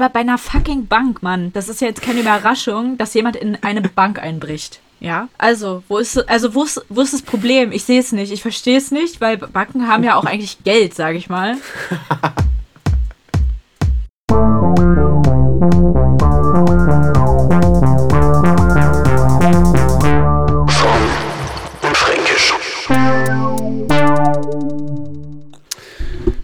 aber bei einer fucking Bank, Mann. Das ist ja jetzt keine Überraschung, dass jemand in eine Bank einbricht. Ja, also, wo ist, also wo ist, wo ist das Problem? Ich sehe es nicht, ich verstehe es nicht, weil Banken haben ja auch eigentlich Geld, sage ich mal.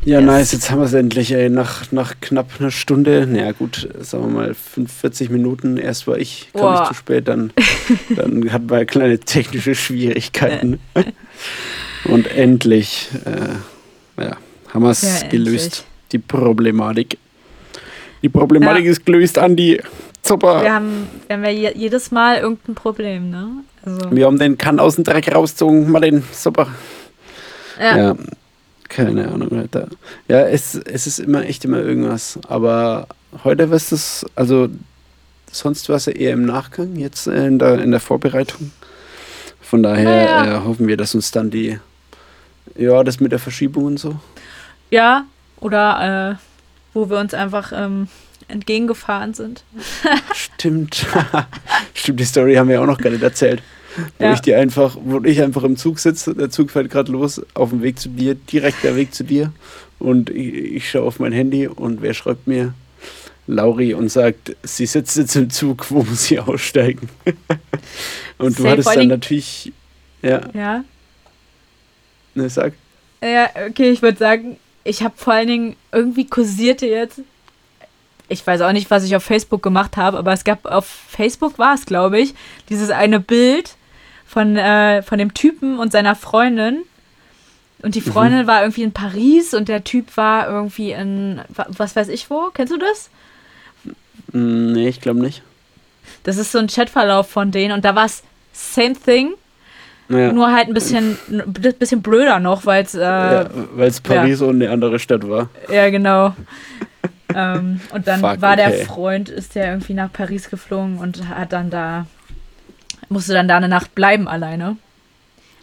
Ja, nice, jetzt haben wir es endlich, ey. Nach, nach knapp einer Stunde, naja gut, sagen wir mal 45 Minuten. Erst war ich, kam Boah. ich zu spät, dann, dann hatten wir kleine technische Schwierigkeiten. Und endlich, äh, ja, haben wir es ja, gelöst, endlich. die Problematik. Die Problematik ja. ist gelöst, Andi. Super. Wir haben, wir haben ja jedes Mal irgendein Problem, ne? Also. Wir haben den Kann aus dem Dreck rausgezogen, Martin. Super. ja. ja. Keine Ahnung, Alter. Ja, es, es ist immer echt immer irgendwas. Aber heute wirst es, also sonst war es ja eher im Nachgang, jetzt in der, in der Vorbereitung. Von daher ja. äh, hoffen wir, dass uns dann die, ja, das mit der Verschiebung und so. Ja, oder äh, wo wir uns einfach ähm, entgegengefahren sind. Stimmt. Stimmt, die Story haben wir auch noch gar nicht erzählt. Wo ja. ich dir einfach, wo ich einfach im Zug sitze, der Zug fährt gerade los, auf dem Weg zu dir, direkt der Weg zu dir. Und ich, ich schaue auf mein Handy und wer schreibt mir? Lauri und sagt, sie sitzt jetzt im Zug, wo muss sie aussteigen? und Safe du hattest dann natürlich. Ja. Ja. Ne, sag. Ja, okay, ich würde sagen, ich habe vor allen Dingen irgendwie kursierte jetzt. Ich weiß auch nicht, was ich auf Facebook gemacht habe, aber es gab auf Facebook war es, glaube ich, dieses eine Bild, von, äh, von dem Typen und seiner Freundin. Und die Freundin mhm. war irgendwie in Paris und der Typ war irgendwie in, was weiß ich wo. Kennst du das? Mm, nee, ich glaube nicht. Das ist so ein Chatverlauf von denen und da war es same thing. Ja. Nur halt ein bisschen, ein bisschen blöder noch, weil es. Äh, ja, weil es Paris ja. und eine andere Stadt war. Ja, genau. ähm, und dann Fuck, war okay. der Freund, ist der irgendwie nach Paris geflogen und hat dann da musste dann da eine Nacht bleiben alleine.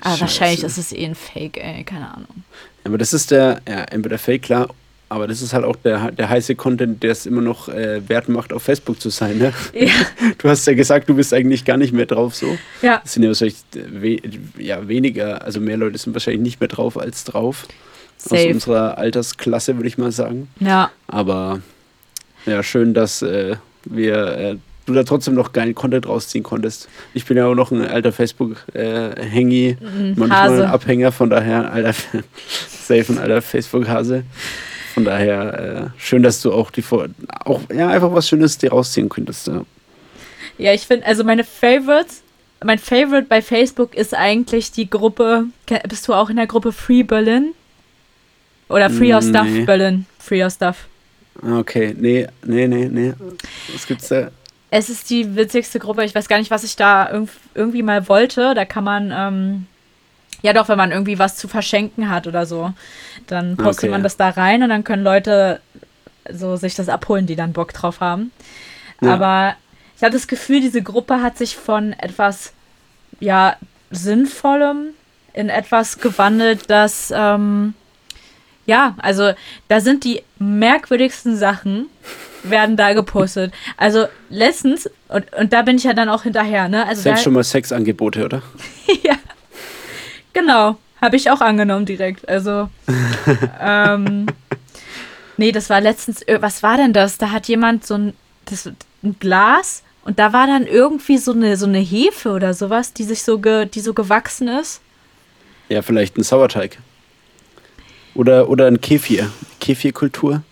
Aber Scheiße. wahrscheinlich ist es eh ein Fake, ey, keine Ahnung. Aber das ist der, ja, entweder Fake, klar, aber das ist halt auch der, der heiße Content, der es immer noch äh, wert macht, auf Facebook zu sein. Ne? Ja. Du hast ja gesagt, du bist eigentlich gar nicht mehr drauf so. Ja. Es sind ja wahrscheinlich we ja, weniger, also mehr Leute sind wahrscheinlich nicht mehr drauf als drauf. Safe. Aus unserer Altersklasse, würde ich mal sagen. Ja. Aber ja, schön, dass äh, wir äh, du da trotzdem noch geilen Content rausziehen konntest. Ich bin ja auch noch ein alter Facebook-Hängi, äh, mhm, manchmal ein Abhänger, von daher alter, safe ein alter Facebook-Hase. Von daher äh, schön, dass du auch die auch ja einfach was Schönes dir rausziehen könntest. Ja, ja ich finde, also meine Favorites, mein Favorite bei Facebook ist eigentlich die Gruppe. Bist du auch in der Gruppe Free Berlin? Oder Free Your nee. Stuff Berlin? Free Your Stuff. Okay, nee, nee, nee, nee. Was gibt's da? Es ist die witzigste Gruppe. Ich weiß gar nicht, was ich da irg irgendwie mal wollte. Da kann man, ähm, ja doch, wenn man irgendwie was zu verschenken hat oder so, dann postet okay. man das da rein und dann können Leute so sich das abholen, die dann Bock drauf haben. Ja. Aber ich habe das Gefühl, diese Gruppe hat sich von etwas, ja, Sinnvollem in etwas gewandelt, das, ähm, ja, also da sind die merkwürdigsten Sachen werden da gepostet. Also letztens, und, und da bin ich ja dann auch hinterher, ne? Also Selbst schon mal Sexangebote, oder? ja. Genau. Habe ich auch angenommen direkt. Also. ähm, nee, das war letztens. Äh, was war denn das? Da hat jemand so ein, das, ein Glas und da war dann irgendwie so eine, so eine Hefe oder sowas, die sich so, ge, die so gewachsen ist. Ja, vielleicht ein Sauerteig. Oder, oder ein Kefir. Kefirkultur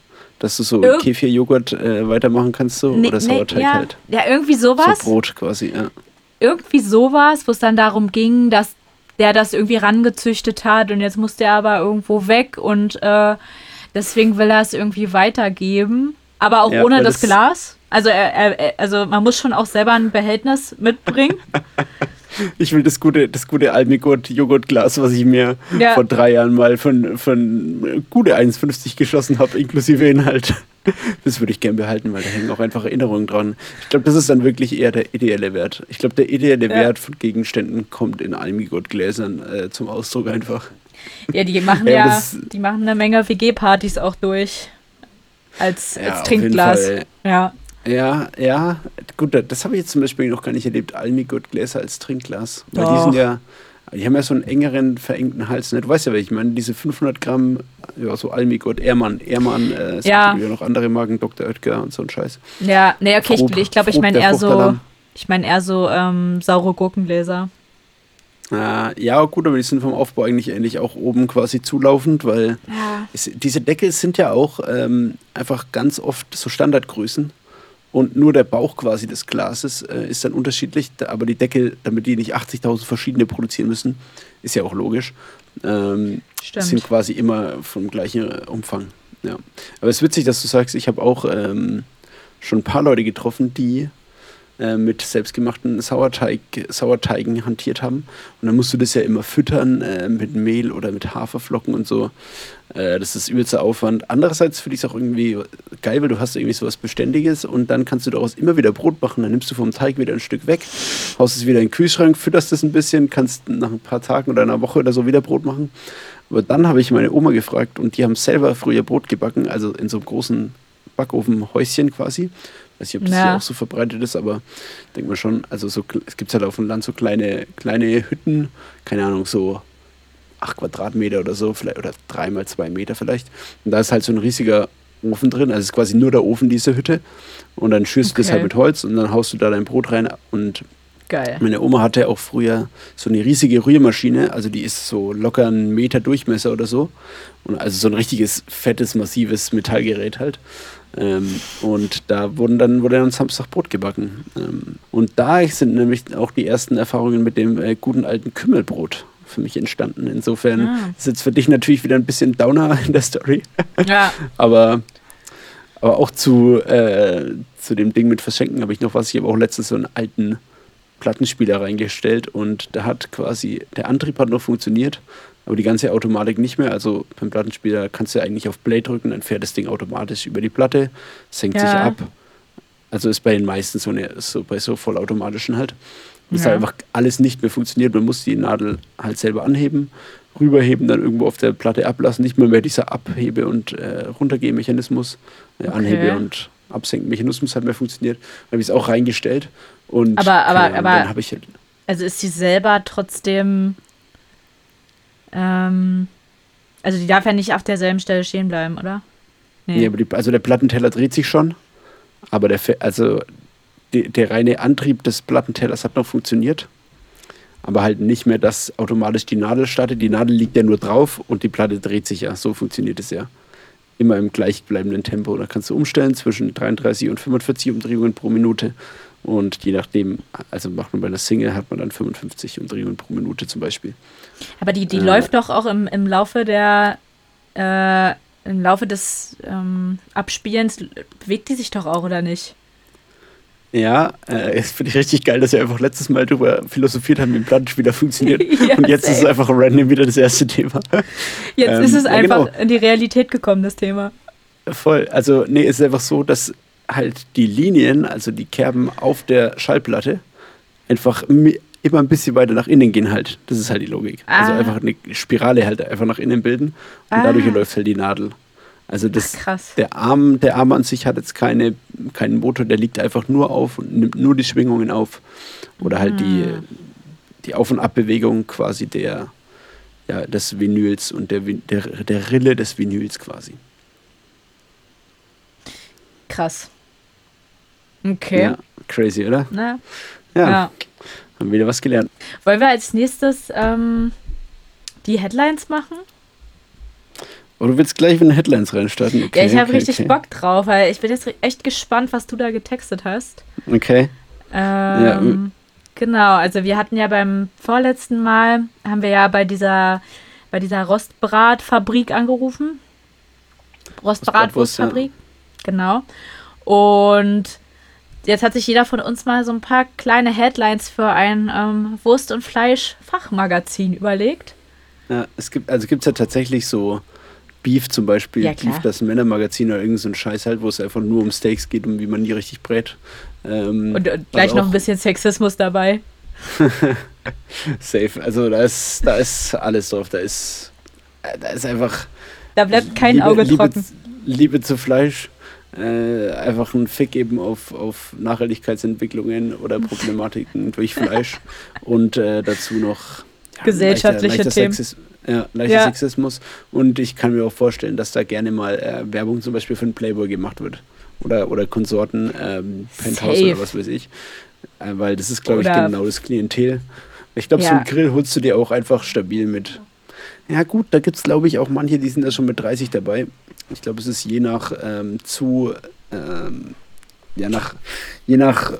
dass du so Irg Kefir-Joghurt äh, weitermachen kannst so nee, oder Sauerteig nee, ja. halt. Ja, irgendwie sowas. So Brot quasi, ja. Irgendwie sowas, wo es dann darum ging, dass der das irgendwie rangezüchtet hat und jetzt muss der aber irgendwo weg und äh, deswegen will er es irgendwie weitergeben. Aber auch ja, ohne das, das, Glas. Also, er, er, also man muss schon auch selber ein Behältnis mitbringen. Ich will das gute, das gute Almigurt-Joghurtglas, was ich mir ja. vor drei Jahren mal von, von gute 1,50 geschossen habe, inklusive Inhalt. Das würde ich gern behalten, weil da hängen auch einfach Erinnerungen dran. Ich glaube, das ist dann wirklich eher der ideelle Wert. Ich glaube, der ideelle ja. Wert von Gegenständen kommt in Almigurt-Gläsern äh, zum Ausdruck einfach. Ja, die machen ja, ja die machen eine Menge WG-Partys auch durch. als, als Trinkglas. Ja. Ja, ja, gut, das habe ich jetzt zum Beispiel noch gar nicht erlebt. Almi-Gurt-Gläser als Trinkglas. Weil Doch. die sind ja, die haben ja so einen engeren, verengten Hals. Ne? Du weißt ja, welche ich meine. Diese 500 Gramm, ja, so Almi-Gurt, Ehrmann, Ehrmann, äh, es ja. gibt ja noch andere Marken, Dr. Oetker und so ein Scheiß. Ja, nee, okay, Frob, ich, glaube, ich meine eher so, ich meine eher so ähm, saure Gurkengläser. Äh, ja, gut, aber die sind vom Aufbau eigentlich ähnlich auch oben quasi zulaufend, weil ja. es, diese Deckel sind ja auch ähm, einfach ganz oft so Standardgrößen und nur der Bauch quasi des Glases äh, ist dann unterschiedlich, aber die Deckel, damit die nicht 80.000 verschiedene produzieren müssen, ist ja auch logisch, ähm, sind quasi immer vom gleichen Umfang. Ja. Aber es ist witzig, dass du sagst, ich habe auch ähm, schon ein paar Leute getroffen, die äh, mit selbstgemachten Sauerteig, Sauerteigen hantiert haben. Und dann musst du das ja immer füttern äh, mit Mehl oder mit Haferflocken und so. Äh, das ist übelster Aufwand. Andererseits finde ich es auch irgendwie geil, weil du hast irgendwie so was Beständiges und dann kannst du daraus immer wieder Brot machen. Dann nimmst du vom Teig wieder ein Stück weg, haust es wieder in den Kühlschrank, fütterst es ein bisschen, kannst nach ein paar Tagen oder einer Woche oder so wieder Brot machen. Aber dann habe ich meine Oma gefragt und die haben selber früher Brot gebacken, also in so einem großen Backofenhäuschen quasi. Weiß nicht, ob das ja. hier auch so verbreitet ist, aber denke mal schon, also so, es gibt halt auf dem Land so kleine, kleine Hütten, keine Ahnung, so acht Quadratmeter oder so, vielleicht, oder drei mal zwei Meter vielleicht. Und da ist halt so ein riesiger Ofen drin, also es ist quasi nur der Ofen, diese Hütte. Und dann schürst okay. du das halt mit Holz und dann haust du da dein Brot rein und Geil. Meine Oma hatte auch früher so eine riesige Rührmaschine, also die ist so locker einen Meter Durchmesser oder so. Und also so ein richtiges, fettes, massives Metallgerät halt. Ähm, und da wurden dann, wurde dann Samstag Brot gebacken. Ähm, und da sind nämlich auch die ersten Erfahrungen mit dem äh, guten alten Kümmelbrot für mich entstanden. Insofern ah. ist jetzt für dich natürlich wieder ein bisschen Downer in der Story. Ja. aber, aber auch zu, äh, zu dem Ding mit Verschenken habe ich noch was. Ich habe auch letztens so einen alten Plattenspieler reingestellt und da hat quasi, der Antrieb hat noch funktioniert, aber die ganze Automatik nicht mehr. Also beim Plattenspieler kannst du eigentlich auf Play drücken, dann fährt das Ding automatisch über die Platte, senkt ja. sich ab. Also ist bei den meisten so, eine, so bei so vollautomatischen halt. Bis ja. halt einfach alles nicht mehr funktioniert. Man muss die Nadel halt selber anheben, rüberheben, dann irgendwo auf der Platte ablassen. Nicht mal mehr dieser Abhebe- und äh, Runtergehmechanismus, äh, okay. Anhebe- und Absenkenmechanismus hat mehr funktioniert. Da habe ich es auch reingestellt. Und aber, aber, aber, dann ich halt also ist sie selber trotzdem ähm, also die darf ja nicht auf derselben Stelle stehen bleiben, oder? Nee, nee aber die, also der Plattenteller dreht sich schon, aber der, also die, der reine Antrieb des Plattentellers hat noch funktioniert. Aber halt nicht mehr, dass automatisch die Nadel startet. Die Nadel liegt ja nur drauf und die Platte dreht sich ja. So funktioniert es ja. Immer im gleichbleibenden Tempo. Da kannst du umstellen zwischen 33 und 45 Umdrehungen pro Minute. Und je nachdem, also macht man bei einer Single, hat man dann 55 Umdrehungen pro Minute zum Beispiel. Aber die, die äh, läuft doch auch im, im Laufe der, äh, im Laufe des ähm, Abspielens, bewegt die sich doch auch, oder nicht? Ja, äh, das finde ich richtig geil, dass wir einfach letztes Mal darüber philosophiert haben, wie ein Plattenspieler funktioniert. ja, und jetzt safe. ist es einfach random wieder das erste Thema. Jetzt ähm, ist es einfach ja, genau. in die Realität gekommen, das Thema. Voll. Also, nee, es ist einfach so, dass halt die Linien, also die Kerben auf der Schallplatte, einfach immer ein bisschen weiter nach innen gehen halt. Das ist halt die Logik. Also ah. Also einfach eine Spirale halt einfach nach innen bilden und ah. dadurch läuft halt die Nadel. Also das, Ach, der Arm, der Arm an sich hat jetzt keine, keinen Motor, der liegt einfach nur auf und nimmt nur die Schwingungen auf. Oder halt die, hm. die Auf- und Abbewegung quasi der, ja, des Vinyls und der, der, der Rille des Vinyls quasi. Krass. Okay. Ja, crazy, oder? Na, ja. ja. Haben wieder was gelernt. Wollen wir als nächstes ähm, die Headlines machen? Oh, du willst gleich mit den Headlines reinstarten? Okay, ja, ich habe okay, richtig okay. Bock drauf, weil ich bin jetzt echt gespannt, was du da getextet hast. Okay. Ähm, ja. Genau, also wir hatten ja beim vorletzten Mal, haben wir ja bei dieser, bei dieser Rostbratfabrik angerufen. Rostbratwurstfabrik. Ja. Genau. Und jetzt hat sich jeder von uns mal so ein paar kleine Headlines für ein ähm, Wurst- und Fleisch-Fachmagazin überlegt. Ja, es gibt, also gibt es ja tatsächlich so Beef zum Beispiel, ja, Beef, das Männermagazin oder irgend so ein Scheiß halt, wo es einfach nur um Steaks geht und wie man die richtig brät. Ähm, und, und gleich noch ein bisschen Sexismus dabei. Safe. Also da ist, da ist alles drauf. Da ist, da ist einfach. Da bleibt kein Liebe, Auge trocken. Liebe, Liebe zu Fleisch äh, einfach einen Fick geben auf, auf Nachhaltigkeitsentwicklungen oder Problematiken durch Fleisch und äh, dazu noch ja, gesellschaftliche leichter, leichter Themen. Sexis ja, leichter ja. Sexismus. Und ich kann mir auch vorstellen, dass da gerne mal äh, Werbung zum Beispiel für einen Playboy gemacht wird. Oder, oder Konsorten, ähm, Penthouse Safe. oder was weiß ich. Äh, weil das ist, glaube ich, genau das Klientel. Ich glaube, ja. so einen Grill holst du dir auch einfach stabil mit. Ja, gut, da gibt es, glaube ich, auch manche, die sind da schon mit 30 dabei. Ich glaube, es ist je nach ähm, zu, ähm, ja, nach, je nach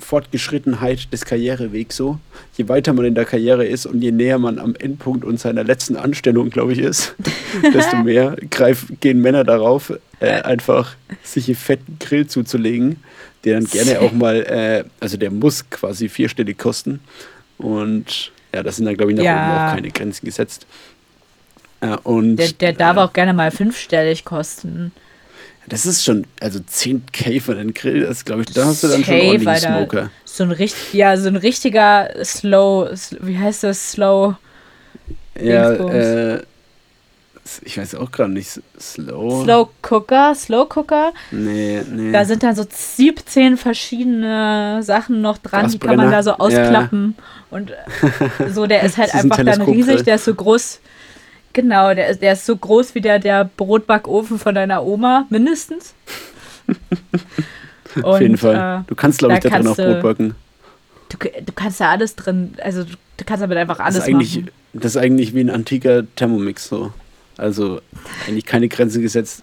Fortgeschrittenheit des Karrierewegs so. Je weiter man in der Karriere ist und je näher man am Endpunkt und seiner letzten Anstellung, glaube ich, ist, desto mehr greif, gehen Männer darauf, äh, einfach sich einen fetten Grill zuzulegen, der dann gerne auch mal, äh, also der muss quasi vierstellig kosten. Und ja, das sind dann, glaube ich, nach ja. oben auch keine Grenzen gesetzt. Äh, und, der, der darf äh, auch gerne mal fünfstellig kosten. Das ist schon, also 10k für den Grill, das glaube ich, da hast du dann schon ordentlich einen Smoker. So ein richtig, ja, so ein richtiger Slow, wie heißt das, Slow? Ja, äh, ich weiß auch gerade nicht, Slow. Slow Cooker, Slow Cooker. Nee, nee. Da sind dann so 17 verschiedene Sachen noch dran, die kann man da so ausklappen. Ja. Und so, der ist halt ist einfach ein dann riesig, der ist so groß Genau, der ist, der ist so groß wie der, der Brotbackofen von deiner Oma, mindestens. Und, Auf jeden Fall. Äh, du kannst, glaube ich, da, drin auch Brot backen. Du, du kannst da alles drin, also du, du kannst damit einfach alles das eigentlich, machen. Das ist eigentlich wie ein antiker Thermomix so. Also eigentlich keine Grenze gesetzt.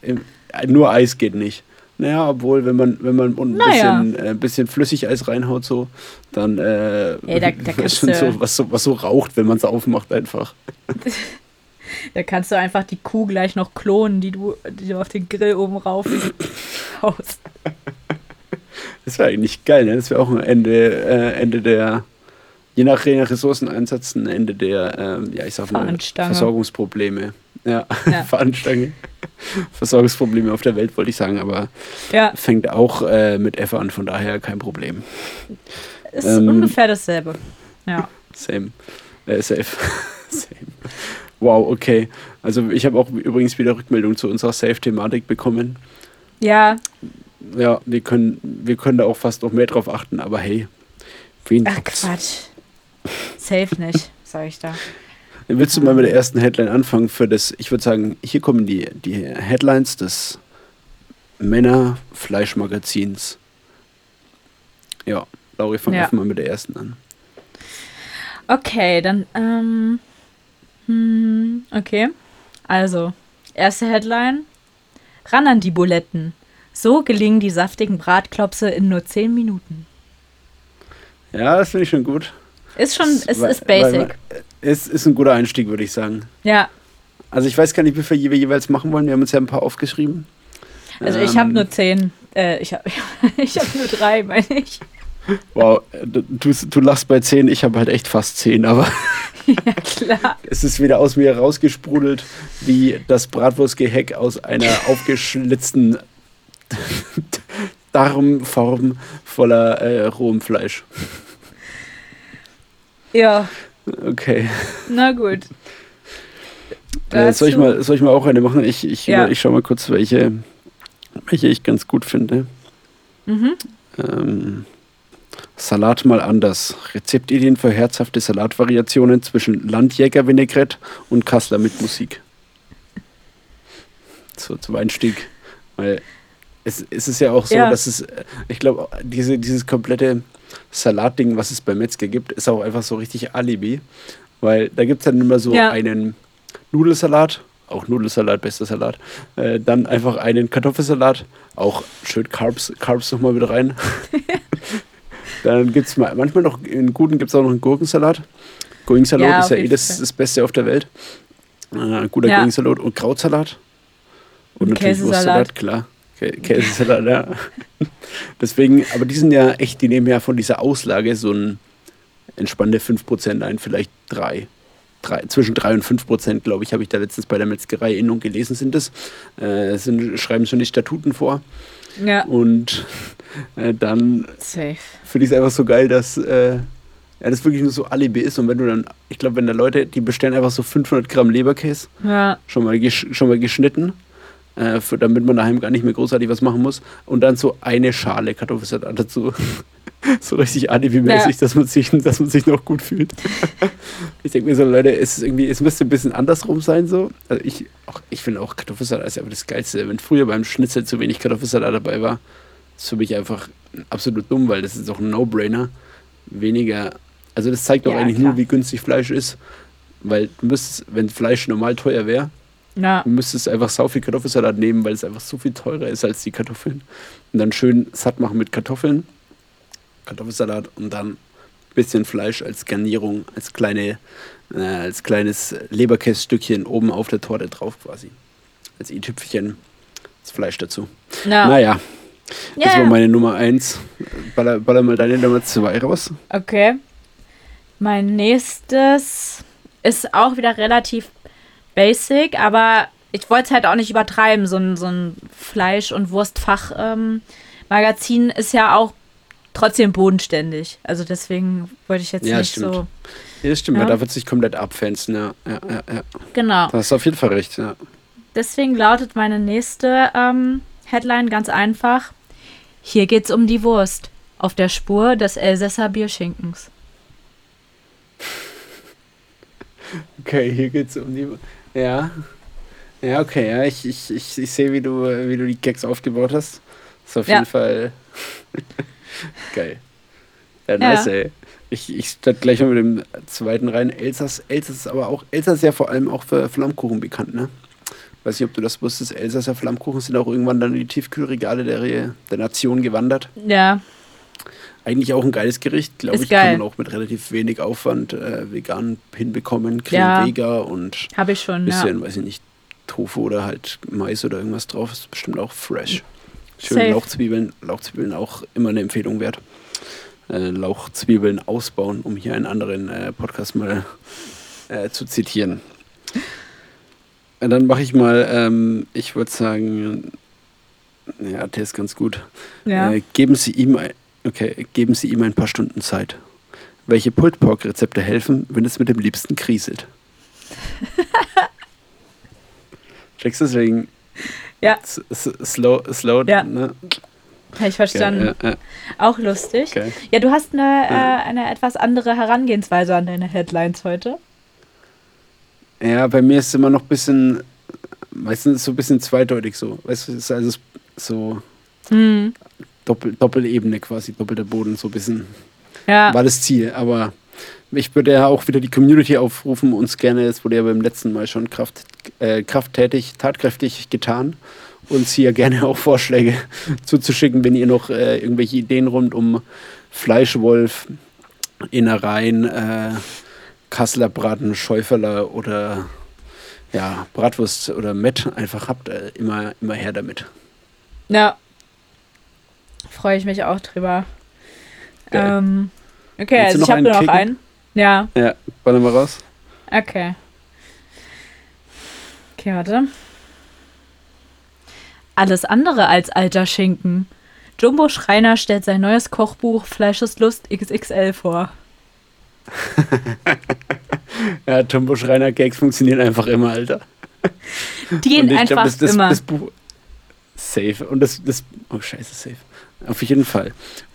Nur Eis geht nicht. Naja, obwohl, wenn man, wenn man ein naja. bisschen, äh, bisschen Flüssigeis reinhaut, so, dann äh, ja, da, da ist schon so was, so, was so raucht, wenn man es aufmacht, einfach. Da kannst du einfach die Kuh gleich noch klonen, die du, die du auf den Grill oben rauf haust. Das wäre eigentlich geil, ne? Das wäre auch ein Ende, äh, Ende der, je nach, Ressourceneinsatz, ein Ende der, ähm, ja, ich sag mal, Versorgungsprobleme. Ja, ja. Fahnenstange. Versorgungsprobleme auf der Welt, wollte ich sagen, aber ja. fängt auch äh, mit F an, von daher kein Problem. Ist ähm, ungefähr dasselbe. Ja. Same. Äh, safe. Same. Wow, okay. Also ich habe auch übrigens wieder Rückmeldung zu unserer Safe-Thematik bekommen. Ja. Ja, wir können, wir können da auch fast noch mehr drauf achten, aber hey, wen Ach Quatsch. Safe nicht, sage ich da. Willst du mal mit der ersten Headline anfangen für das, ich würde sagen, hier kommen die, die Headlines des Männer-Fleischmagazins. Ja, Lauri, fang ja. einfach mal mit der ersten an. Okay, dann ähm, hm, okay. Also, erste Headline. Ran an die Buletten. So gelingen die saftigen Bratklopse in nur 10 Minuten. Ja, das finde ich schon gut. Ist schon, es ist basic. Es ist ein guter Einstieg, würde ich sagen. Ja. Also ich weiß gar nicht, wie viele wir jeweils machen wollen. Wir haben uns ja ein paar aufgeschrieben. Also ähm, ich habe nur 10. Äh, ich habe ich hab nur drei, meine ich. Wow, du, du lachst bei 10, ich habe halt echt fast 10, aber ja, klar. es ist wieder aus mir rausgesprudelt wie das Bratwurstgeheck aus einer aufgeschlitzten Darmform voller äh, rohem Fleisch. Ja. Okay. Na gut. Äh, soll, ich mal, soll ich mal auch eine machen? Ich, ich, ja. ich schau mal kurz, welche, welche ich ganz gut finde. Mhm. Ähm, Salat mal anders. Rezeptideen für herzhafte Salatvariationen zwischen Landjäger-Vinaigrette und Kassler mit Musik. So zum Einstieg. Weil es, es ist ja auch so, ja. dass es, ich glaube, diese, dieses komplette Salatding, was es bei Metzger gibt, ist auch einfach so richtig Alibi. Weil da gibt es dann immer so ja. einen Nudelsalat, auch Nudelsalat, bester Salat. Äh, dann einfach einen Kartoffelsalat, auch schön Carbs, Carbs nochmal wieder rein. Dann gibt es manchmal noch, in guten gibt es auch noch einen Gurkensalat. Gurkensalat ja, ist ja eh das, das Beste auf der Welt. Äh, guter ja. Gurkensalat und Krautsalat. Und, und natürlich Wurstsalat, klar. Käsesalat, ja. Deswegen, aber die sind ja echt, die nehmen ja von dieser Auslage so ein entspannte 5% ein, vielleicht 3. Drei, zwischen 3 und 5 Prozent, glaube ich, habe ich da letztens bei der Metzgerei Innung gelesen, sind das. Äh, sind, schreiben schon die Statuten vor. Ja. Und äh, dann finde ich es einfach so geil, dass äh, ja, das wirklich nur so Alibi ist. Und wenn du dann, ich glaube, wenn da Leute, die bestellen einfach so 500 Gramm Leberkäse, ja. schon, mal schon mal geschnitten, äh, für, damit man daheim gar nicht mehr großartig was machen muss. Und dann so eine Schale Kartoffelsalat dazu. so richtig alibi-mäßig, ja. dass, man sich, dass man sich noch gut fühlt. ich denke mir so, Leute, es, ist irgendwie, es müsste ein bisschen andersrum sein. So. Also ich, ich finde auch Kartoffelsalat ist einfach das Geilste. Wenn früher beim Schnitzel zu wenig Kartoffelsalat dabei war, ist für mich einfach absolut dumm, weil das ist auch ein No-Brainer. Weniger, also das zeigt doch ja, eigentlich klar. nur, wie günstig Fleisch ist. Weil du müsstest, wenn Fleisch normal teuer wäre, ja. du müsstest einfach sau viel Kartoffelsalat nehmen, weil es einfach so viel teurer ist als die Kartoffeln. Und dann schön satt machen mit Kartoffeln Kartoffelsalat und dann ein bisschen Fleisch als Garnierung, als, kleine, äh, als kleines Leberkässtückchen oben auf der Torte drauf quasi. Als i-Tüpfchen das Fleisch dazu. Ja. Naja, das ja. war meine Nummer 1. Baller, baller mal deine Nummer 2 raus. Okay. Mein nächstes ist auch wieder relativ basic, aber ich wollte es halt auch nicht übertreiben. So ein, so ein Fleisch- und Wurstfach-Magazin ähm, ist ja auch trotzdem bodenständig. Also deswegen wollte ich jetzt ja, nicht stimmt. so. Ja, stimmt, ja. da wird sich komplett abfenzen, ja. Ja, ja, ja. Genau. Da hast du auf jeden Fall recht, ja. Deswegen lautet meine nächste ähm, Headline ganz einfach. Hier geht's um die Wurst. Auf der Spur des Elsässer Bierschinkens. Okay, hier geht's um die. Ja. Ja, okay, ja, ich, ich, ich, ich sehe, wie du, wie du die Gags aufgebaut hast. Das ist auf jeden Fall. Geil. Ja, nice, ja. ey. Ich, ich starte gleich mal mit dem zweiten rein. Elsass, Elsass ist aber auch, Elsass ist ja vor allem auch für Flammkuchen bekannt, ne? Weiß nicht, ob du das wusstest. Elsasser Flammkuchen sind auch irgendwann dann in die Tiefkühlregale der, der Nation gewandert. Ja. Eigentlich auch ein geiles Gericht, glaube ich. Geil. Kann man auch mit relativ wenig Aufwand äh, vegan hinbekommen. Creme ja. Vega und Habe ich schon, bisschen, ja. weiß ich nicht, Tofu oder halt Mais oder irgendwas drauf. Ist bestimmt auch fresh. Schön Lauchzwiebeln. Lauchzwiebeln auch immer eine Empfehlung wert. Äh, Lauchzwiebeln ausbauen, um hier einen anderen äh, Podcast mal äh, zu zitieren. Äh, dann mache ich mal, ähm, ich würde sagen, ja, der ist ganz gut. Ja. Äh, geben Sie ihm ein, okay, geben Sie ihm ein paar Stunden Zeit. Welche Pulled Pork Rezepte helfen, wenn es mit dem Liebsten kriselt? Checkst deswegen? Ja. Slow, slow, ja. ne? Habe ich verstanden. Okay, ja, ja. Auch lustig. Okay. Ja, du hast eine, äh, eine etwas andere Herangehensweise an deine Headlines heute. Ja, bei mir ist es immer noch ein bisschen, meistens so ein bisschen zweideutig so. Weißt du, es ist also so hm. Doppel, Doppelebene quasi, doppelter Boden, so ein bisschen. Ja. War das Ziel, aber ich würde ja auch wieder die Community aufrufen, uns gerne, es wurde ja beim letzten Mal schon Kraft, äh, krafttätig, tatkräftig getan, uns hier gerne auch Vorschläge zuzuschicken, wenn ihr noch äh, irgendwelche Ideen rund um Fleischwolf, Innereien, äh, Kasseler Braten, Schäuferler oder ja, Bratwurst oder Met einfach habt, äh, immer, immer her damit. Ja. Freue ich mich auch drüber. Ähm, okay, also ich habe nur noch einen. Ja. Ja, ballen wir raus. Okay. Okay, warte. Alles andere als alter Schinken. Jumbo Schreiner stellt sein neues Kochbuch Fleischeslust XXL vor. ja, Jumbo Schreiner Gags funktionieren einfach immer, Alter. Die gehen einfach glaub, das, das, immer. Das Buch, safe. Und das, das, oh scheiße, safe. Auf jeden Fall.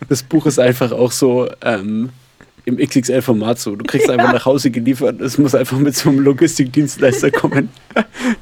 Das Buch ist einfach auch so, ähm, im XXL-Format so. Du kriegst ja. einfach nach Hause geliefert. Es muss einfach mit so einem Logistikdienstleister kommen,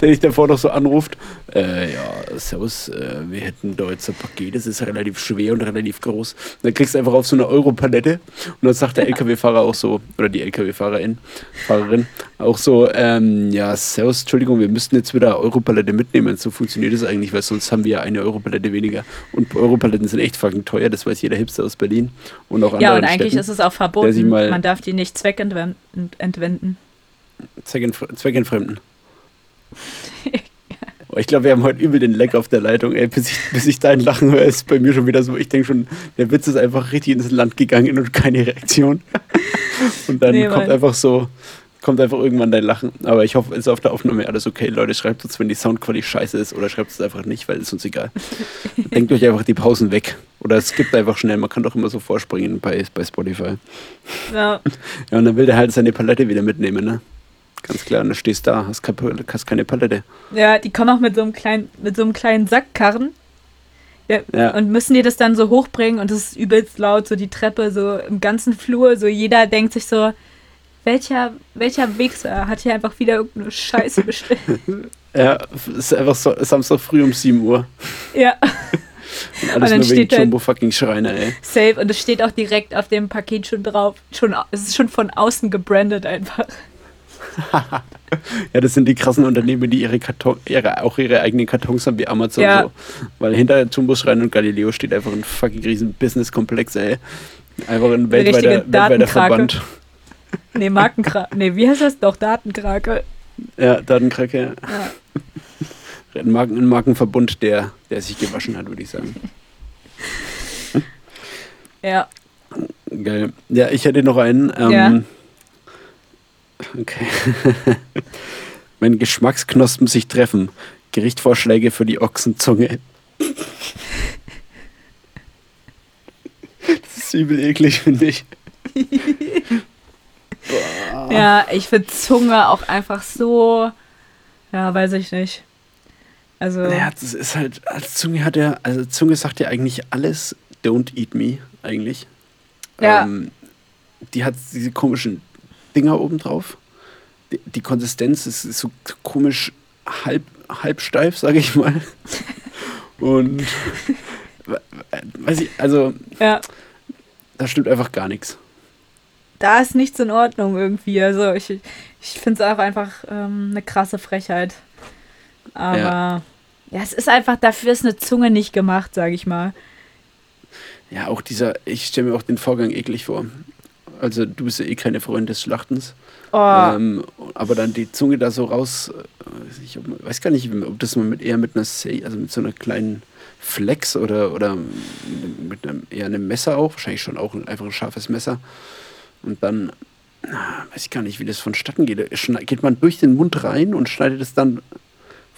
der dich davor noch so anruft. Äh, ja, Servus, äh, wir hätten da jetzt ein Paket, das ist relativ schwer und relativ groß. Und dann kriegst du einfach auf so eine Europalette und dann sagt der LKW-Fahrer auch so, oder die LKW-Fahrerin, Fahrerin, auch so, ähm, ja, Servus, Entschuldigung, wir müssten jetzt wieder Europalette mitnehmen. So funktioniert das eigentlich, weil sonst haben wir ja eine Europalette weniger. Und Europaletten sind echt fucking teuer, das weiß jeder Hipster aus Berlin und auch Ja, und eigentlich Städten, ist es auch verboten. Man darf die nicht zweckentwenden. Zweckentfremden. ich glaube, wir haben heute übel den Leck auf der Leitung. Ey, bis, ich, bis ich dein Lachen höre, ist bei mir schon wieder so. Ich denke schon, der Witz ist einfach richtig ins Land gegangen und keine Reaktion. Und dann nee, kommt einfach so, kommt einfach irgendwann dein Lachen. Aber ich hoffe, es ist auf der Aufnahme alles okay. Leute, schreibt uns, wenn die Soundqualität scheiße ist oder schreibt es einfach nicht, weil es uns egal. Denkt euch einfach die Pausen weg. Oder es gibt einfach schnell. Man kann doch immer so vorspringen bei, bei Spotify. Ja. Ja, und dann will der halt seine Palette wieder mitnehmen, ne? Ganz klar, und du stehst da, hast, hast keine Palette. Ja, die kommen auch mit so einem kleinen, mit so einem kleinen Sackkarren. Ja, ja. Und müssen die das dann so hochbringen und es ist übelst laut, so die Treppe, so im ganzen Flur, so jeder denkt sich so, welcher, welcher Wichser hat hier einfach wieder irgendeine Scheiße bestellt? ja, es ist einfach so, Samstag früh um 7 Uhr. Ja. Und alles und nur wegen Jumbo fucking Schreiner, ey. Safe und es steht auch direkt auf dem Paket schon drauf. Schon, es ist schon von außen gebrandet einfach. ja, das sind die krassen Unternehmen, die ihre, Karton, ihre auch ihre eigenen Kartons haben wie Amazon ja. so. Weil hinter Jumbo Schreiner und Galileo steht einfach ein fucking riesen Business-Komplex, ey. Einfach ein weltweiter, weltweiter Verband. Nee, Markenkrake. Nee, wie heißt das? Doch, Datenkrake. Ja, Datenkrake. Ja. Ein, Marken, ein Markenverbund, der, der sich gewaschen hat, würde ich sagen. Ja. Geil. Ja, ich hätte noch einen. Ähm, ja. Okay. Wenn Geschmacksknospen sich treffen, Gerichtvorschläge für die Ochsenzunge. Das ist übel eklig, finde ich. ja, ich finde Zunge auch einfach so. Ja, weiß ich nicht. Also. Naja, das ist halt, als Zunge hat ja, also Zunge sagt ja eigentlich alles, don't eat me, eigentlich. Ja. Ähm, die hat diese komischen Dinger oben drauf. Die, die Konsistenz ist, ist, so komisch halb, halb steif, sage ich mal. Und weiß ich, also ja. da stimmt einfach gar nichts. Da ist nichts in Ordnung irgendwie. Also ich, ich finde es auch einfach ähm, eine krasse Frechheit. Aber ja. ja, es ist einfach, dafür ist eine Zunge nicht gemacht, sage ich mal. Ja, auch dieser, ich stelle mir auch den Vorgang eklig vor. Also du bist ja eh keine Freundin des Schlachtens. Oh. Ähm, aber dann die Zunge da so raus, äh, ich weiß gar nicht, ob das man mit eher mit einer Say, also mit so einer kleinen Flex oder, oder mit einem eher einem Messer auch, wahrscheinlich schon auch einfach ein scharfes Messer. Und dann weiß ich gar nicht, wie das vonstatten geht. Geht man durch den Mund rein und schneidet es dann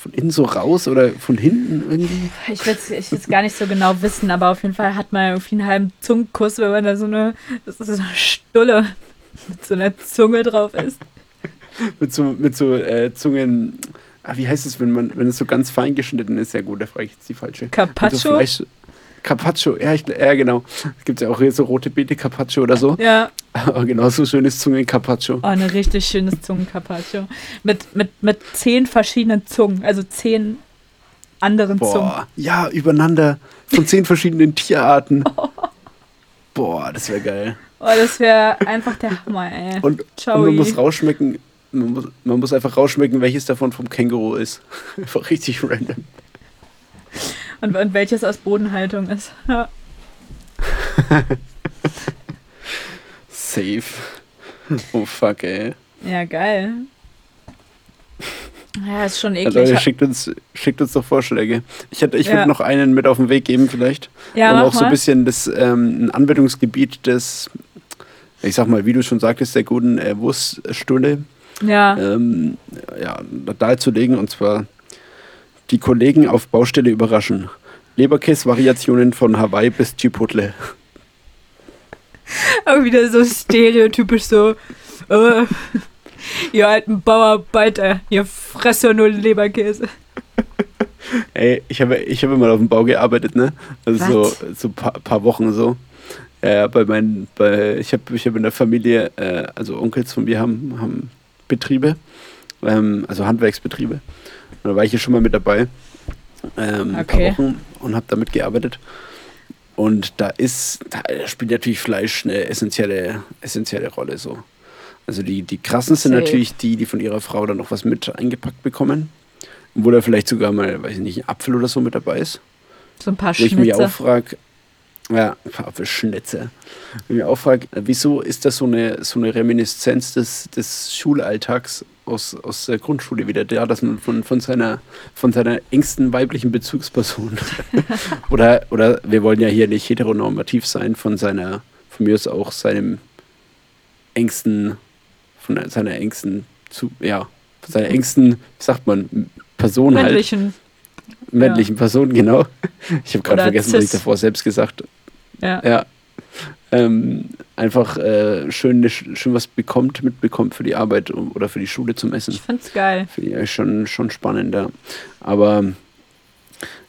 von innen so raus oder von hinten irgendwie? Ich will es gar nicht so genau wissen, aber auf jeden Fall hat man irgendwie einen halben Zungenkuss, wenn man da so eine, so eine Stulle mit so einer Zunge drauf ist. mit so, mit so äh, Zungen, ah, wie heißt es, wenn man, wenn es so ganz fein geschnitten ist? Ja gut, da frage ich jetzt die falsche. Carpaccio? Carpaccio, ja, ich, ja genau. Es gibt ja auch hier so rote Beete Carpaccio oder so. Ja. Aber genauso schönes Zungen Carpaccio. Oh, eine richtig schönes Zungen Carpaccio. Mit, mit, mit zehn verschiedenen Zungen, also zehn anderen Boah, Zungen. Ja, übereinander. Von zehn verschiedenen Tierarten. Oh. Boah, das wäre geil. Oh, das wäre einfach der Hammer, ey. Und, und man muss rausschmecken, man muss, man muss einfach rausschmecken, welches davon vom Känguru ist. einfach richtig random. Und, und welches aus Bodenhaltung ist. Ja. Safe. Oh fuck, ey. Ja, geil. Ja, ist schon eklig. Also, schickt uns, schickt uns doch Vorschläge. Ich, ich ja. würde noch einen mit auf den Weg geben, vielleicht. Ja, um auch so ein bisschen das ähm, ein Anwendungsgebiet des, ich sag mal, wie du schon sagtest, der guten äh, Wurststunde ja. Ähm, ja, darzulegen. Und zwar die Kollegen auf Baustelle überraschen. Leberkäse-Variationen von Hawaii bis Chipotle. Aber wieder so stereotypisch so, äh, ihr alten Bauarbeiter, ihr fresst ja nur Leberkäse. Ey, ich habe ich hab mal auf dem Bau gearbeitet, ne? Also Was? so, so ein paar, paar Wochen so. Ja, bei meinen, bei, ich habe ich hab in der Familie, äh, also Onkels von mir haben, haben Betriebe, ähm, also Handwerksbetriebe. Und da war ich hier schon mal mit dabei. Ähm, okay. Ein paar Wochen und habe damit gearbeitet. Und da ist, da spielt natürlich Fleisch eine essentielle, essentielle Rolle so. Also die, die krassen sind Safe. natürlich die, die von ihrer Frau dann noch was mit eingepackt bekommen. Wo da vielleicht sogar mal, weiß ich nicht, ein Apfel oder so mit dabei ist. So ein paar Wo ich mich auch frage, ja, ein paar Apfelschnitze. Wenn ich mich auch frage, wieso ist das so eine, so eine Reminiszenz des, des Schulalltags aus, aus der Grundschule wieder da, dass man von, von, seiner, von seiner engsten weiblichen Bezugsperson oder, oder wir wollen ja hier nicht heteronormativ sein, von seiner, von mir ist auch seinem engsten, von seiner engsten, zu, ja, von seiner engsten, wie sagt man, Person männlichen. halt. Männlichen ja. Person, genau. Ich habe gerade vergessen, was ich davor selbst gesagt Ja. Ja. Ähm, einfach äh, schön, schön was bekommt, mitbekommt für die Arbeit oder für die Schule zum Essen. Ich find's geil. Finde ich schon, schon spannend, ja. Aber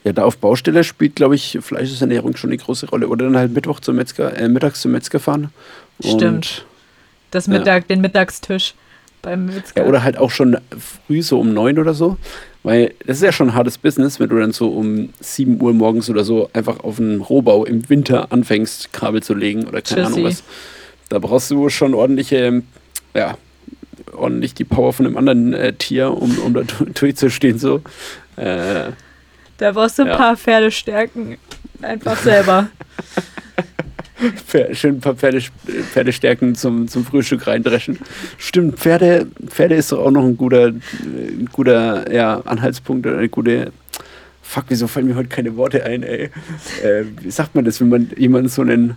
ja, da auf Baustelle spielt, glaube ich, Fleischesernährung schon eine große Rolle. Oder dann halt Mittwoch zum Metzger, äh, mittags zum Metzger fahren. Stimmt. Das Mittag, ja. den Mittagstisch beim Metzger. Ja, oder halt auch schon früh, so um neun oder so. Weil das ist ja schon ein hartes Business, wenn du dann so um 7 Uhr morgens oder so einfach auf einen Rohbau im Winter anfängst, Kabel zu legen oder keine Tschüssi. Ahnung was. Da brauchst du schon ordentliche, ja, ordentlich die Power von einem anderen äh, Tier, um, um da durchzustehen. So. Äh, da brauchst du ein ja. paar Pferdestärken einfach selber. Schön ein paar Pferde, Pferdestärken zum, zum Frühstück reindreschen. Stimmt, Pferde, Pferde ist doch auch noch ein guter, ein guter ja, Anhaltspunkt oder eine gute. Fuck, wieso fallen mir heute keine Worte ein, ey? Äh, wie sagt man das, wenn man jemanden so einen.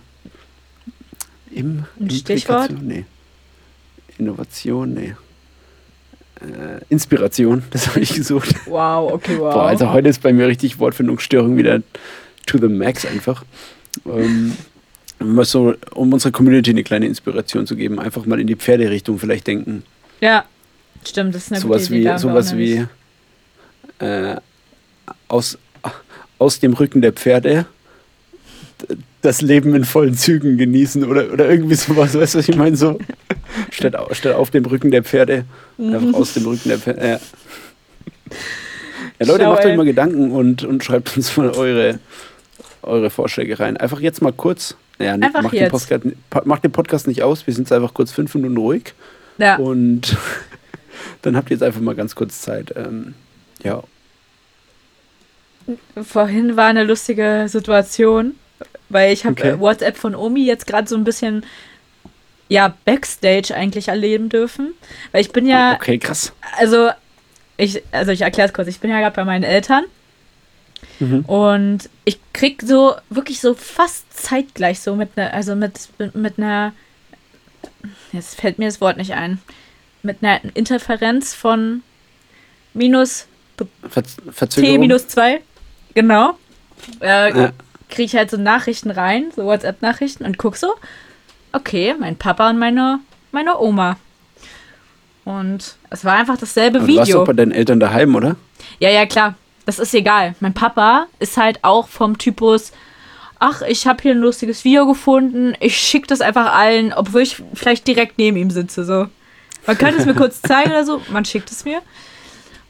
Im, ein Stichwort? Nee. Innovation, nee. Äh, Inspiration, das habe ich gesucht. Wow, okay, wow. Boah, also heute ist bei mir richtig Wortfindungsstörung wieder to the max einfach. Ähm, so, um unserer Community eine kleine Inspiration zu geben, einfach mal in die Pferderichtung vielleicht denken. Ja, stimmt, das ist eine sowas gute Idee. Wie, sowas wie äh, aus, aus dem Rücken der Pferde das Leben in vollen Zügen genießen oder, oder irgendwie sowas, weißt du, was ich meine? So, statt, statt auf dem Rücken der Pferde, einfach aus dem Rücken der Pferde. Ja. Ja, Leute, Schau, macht ey. euch mal Gedanken und, und schreibt uns mal eure, eure Vorschläge rein. Einfach jetzt mal kurz ja, einfach mach, jetzt. Den Podcast, mach den Podcast nicht aus, wir sind jetzt einfach kurz fünf Minuten ruhig. Ja. Und dann habt ihr jetzt einfach mal ganz kurz Zeit. Ähm, ja. Vorhin war eine lustige Situation, weil ich habe okay. WhatsApp von Omi jetzt gerade so ein bisschen ja Backstage eigentlich erleben dürfen, weil ich bin ja okay krass. Also ich also ich erkläre es kurz. Ich bin ja gerade bei meinen Eltern Mhm. Und ich krieg so wirklich so fast zeitgleich so mit einer, also mit, mit einer, jetzt fällt mir das Wort nicht ein, mit einer Interferenz von minus Ver T minus 2, genau. Äh, ja. Kriege ich halt so Nachrichten rein, so WhatsApp-Nachrichten und guck so, okay, mein Papa und meine, meine Oma. Und es war einfach dasselbe Aber Video. Du warst doch bei deinen Eltern daheim, oder? Ja, ja, klar das ist egal. Mein Papa ist halt auch vom Typus, ach, ich habe hier ein lustiges Video gefunden, ich schicke das einfach allen, obwohl ich vielleicht direkt neben ihm sitze. So. Man könnte es mir kurz zeigen oder so, man schickt es mir.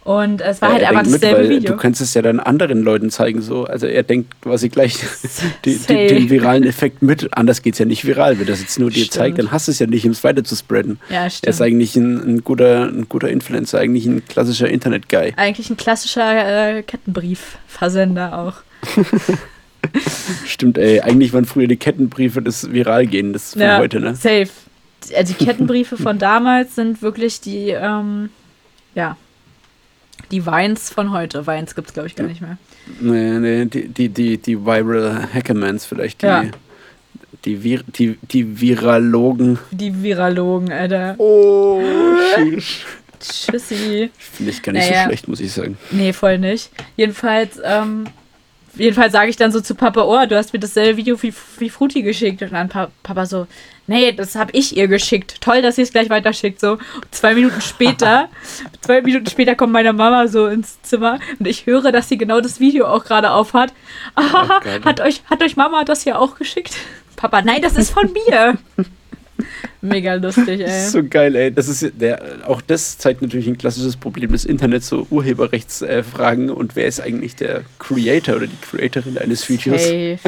Und es war ja, halt einfach dasselbe mit, Video. Du kannst es ja dann anderen Leuten zeigen, so. Also er denkt quasi gleich die, die, den viralen Effekt mit. Anders geht es ja nicht viral. Wenn das jetzt nur dir zeigt, dann hast du es ja nicht, um es weiter zu spreaden. Ja, stimmt. Er ist eigentlich ein, ein, guter, ein guter Influencer, eigentlich ein klassischer Internet-Guy. Eigentlich ein klassischer äh, Kettenbriefversender auch. stimmt, ey. Eigentlich waren früher die Kettenbriefe das viral gehen, das von ja, heute, ne? Safe. Also die Kettenbriefe von damals sind wirklich die, ähm, ja, die Vines von heute. Vines gibt es, glaube ich, gar nicht mehr. Nee, nee, die, die, die, die Viral Hackermans vielleicht. Die, ja. die, Vir die, die Viralogen. Die Viralogen, Alter. Oh, tschüss. Tschüssi. Finde ich gar nicht naja. so schlecht, muss ich sagen. Nee, voll nicht. Jedenfalls, ähm, jedenfalls sage ich dann so zu Papa, oh, du hast mir dasselbe Video wie, wie Fruti geschickt. Und dann Papa so, nee, das habe ich ihr geschickt. Toll, dass sie es gleich weiterschickt. So, zwei Minuten später, zwei Minuten später kommt meine Mama so ins Zimmer und ich höre, dass sie genau das Video auch gerade aufhat. Ah, oh, hat, euch, hat euch Mama das ja auch geschickt? Papa, nein, das ist von mir. Mega lustig, ey. So geil, ey. Das ist der, auch das zeigt natürlich ein klassisches Problem des Internets, so Urheberrechtsfragen äh, und wer ist eigentlich der Creator oder die Creatorin eines Videos?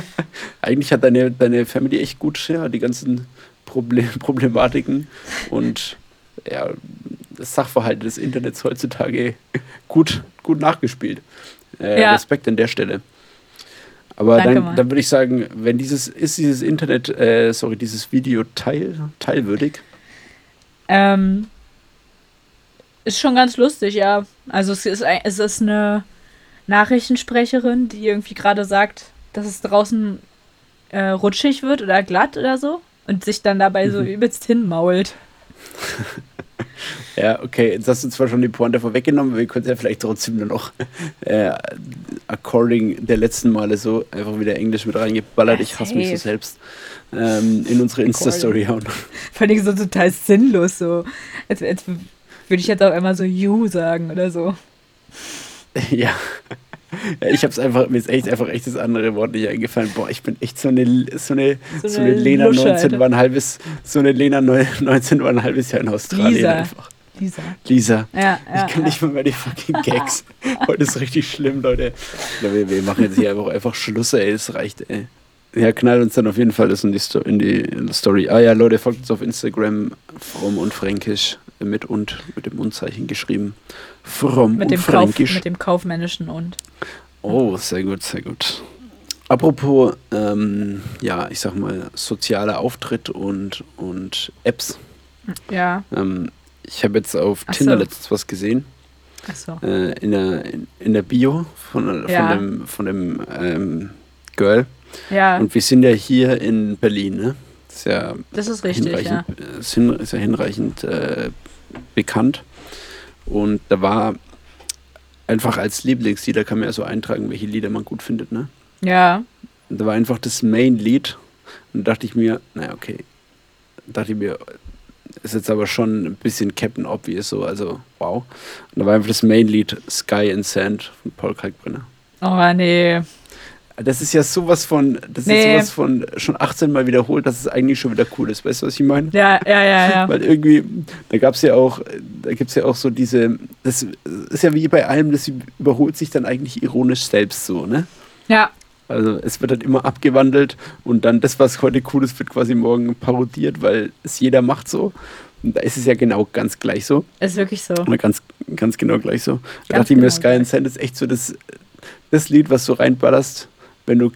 Eigentlich hat deine, deine Family echt gut ja, die ganzen Problem, Problematiken und ja, das Sachverhalt des Internets heutzutage gut, gut nachgespielt. Äh, ja. Respekt an der Stelle. Aber Danke dann, dann würde ich sagen, wenn dieses, ist dieses Internet, äh, sorry, dieses Video teil, teilwürdig? Ähm, ist schon ganz lustig, ja. Also es ist, es ist eine Nachrichtensprecherin, die irgendwie gerade sagt, dass es draußen äh, rutschig wird oder glatt oder so und sich dann dabei mhm. so übelst hinmault. Ja, okay, jetzt hast du zwar schon die Pointe vorweggenommen, aber wir können es ja vielleicht trotzdem nur noch äh, according der letzten Male so einfach wieder Englisch mit reingeballert. ich hasse mich so selbst ähm, in unsere Insta-Story hauen. Vor allem so total sinnlos, so. Als, als würde ich jetzt auch immer so you sagen oder so. Ja. Ja, ich hab's einfach, mir ist echt einfach echt das andere Wort nicht eingefallen. Boah, ich bin echt so eine, so eine, so, so eine, Lena Lusche, 19 Alter. war ein halbes, so eine Lena 19 war ein halbes Jahr in Australien Lisa. einfach. Lisa. Lisa. Ja, ja, ich kann nicht mal mehr die fucking Gags. Heute ist richtig schlimm, Leute. Wir, wir, machen jetzt hier einfach, einfach Schluss, ey. Es reicht, ey. Ja, knallt uns dann auf jeden Fall das in die, Sto in die Story. Ah ja, Leute, folgt uns auf Instagram, fromm und fränkisch, mit und, mit dem Unzeichen geschrieben. Fromm mit und dem fränkisch. Kauf, mit dem kaufmännischen und. Oh, sehr gut, sehr gut. Apropos, ähm, ja, ich sag mal, sozialer Auftritt und, und Apps. Ja. Ähm, ich habe jetzt auf Ach Tinder so. letztens was gesehen. Ach so. Äh, in, der, in, in, der Bio von, ja. von dem, von dem ähm, Girl. Ja. Und wir sind ja hier in Berlin, ne? Das ist ja, das ist richtig, hinreichend, ja. Ist, hin, ist ja hinreichend äh, bekannt. Und da war einfach als Lieblingslied, da kann man ja so eintragen, welche Lieder man gut findet, ne? Ja. Und da war einfach das Main-Lied. Und da dachte ich mir, naja, okay. Da dachte ich mir, ist jetzt aber schon ein bisschen Captain Obvious so, also wow. Und da war einfach das Main-Lied Sky and Sand von Paul Kalkbrenner. Oh, nee. Das ist ja sowas von, das nee. ist sowas von schon 18 Mal wiederholt, dass es eigentlich schon wieder cool ist. Weißt du, was ich meine? Ja, ja, ja, ja. Weil irgendwie, da gab es ja auch, da gibt es ja auch so diese, das ist ja wie bei allem, das überholt sich dann eigentlich ironisch selbst so, ne? Ja. Also es wird dann immer abgewandelt und dann das, was heute cool ist, wird quasi morgen parodiert, weil es jeder macht so. Und da ist es ja genau ganz gleich so. Ist wirklich so. Oder ganz, ganz genau gleich so. Da dachte ich mir, genau Sky and Sand ist echt so das, das Lied, was du reinballerst wenn du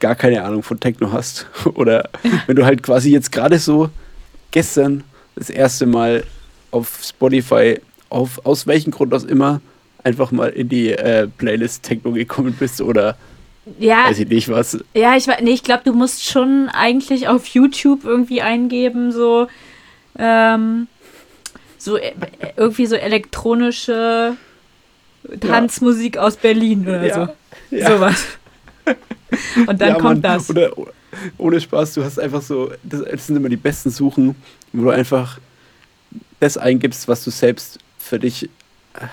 gar keine Ahnung von Techno hast. Oder wenn du halt quasi jetzt gerade so gestern das erste Mal auf Spotify, auf, aus welchem Grund auch immer, einfach mal in die äh, Playlist Techno gekommen bist oder ja, weiß ich nicht was. Ja, ich, nee, ich glaube, du musst schon eigentlich auf YouTube irgendwie eingeben, so, ähm, so äh, irgendwie so elektronische Tanzmusik ja. aus Berlin oder ja. so. Ja. Sowas. Und dann ja, kommt Mann. das. Oder, ohne Spaß, du hast einfach so, das, das sind immer die besten Suchen, wo du einfach das eingibst, was du selbst für dich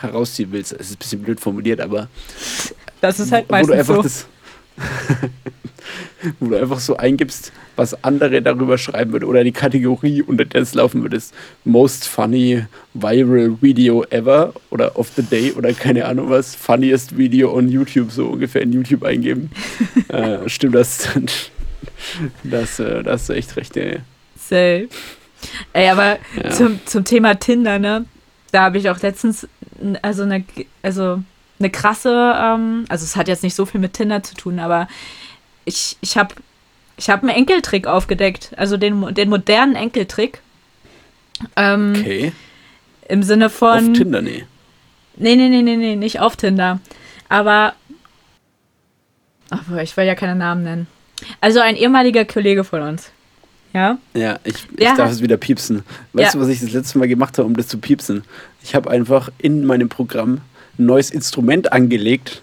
herausziehen willst. Es ist ein bisschen blöd formuliert, aber das ist halt meistens wo du einfach so. Das, wo du einfach so eingibst, was andere darüber schreiben würden oder die Kategorie, unter der es laufen würde, ist Most Funny Viral Video Ever oder of the Day oder keine Ahnung was, Funniest Video on YouTube, so ungefähr in YouTube eingeben. äh, stimmt das? das, äh, das ist echt recht, ey. Safe. Ey, aber ja. zum, zum Thema Tinder, ne? Da habe ich auch letztens, also eine, also eine krasse, ähm, also es hat jetzt nicht so viel mit Tinder zu tun, aber ich, ich habe ich hab einen Enkeltrick aufgedeckt, also den, den modernen Enkeltrick. Ähm, okay. Im Sinne von. Auf Tinder, nee. Nee, nee, nee, nee, nee, nicht auf Tinder. Aber. Ach, ich will ja keine Namen nennen. Also ein ehemaliger Kollege von uns. Ja? Ja, ich, ich darf es wieder piepsen. Weißt ja. du, was ich das letzte Mal gemacht habe, um das zu piepsen? Ich habe einfach in meinem Programm ein neues Instrument angelegt.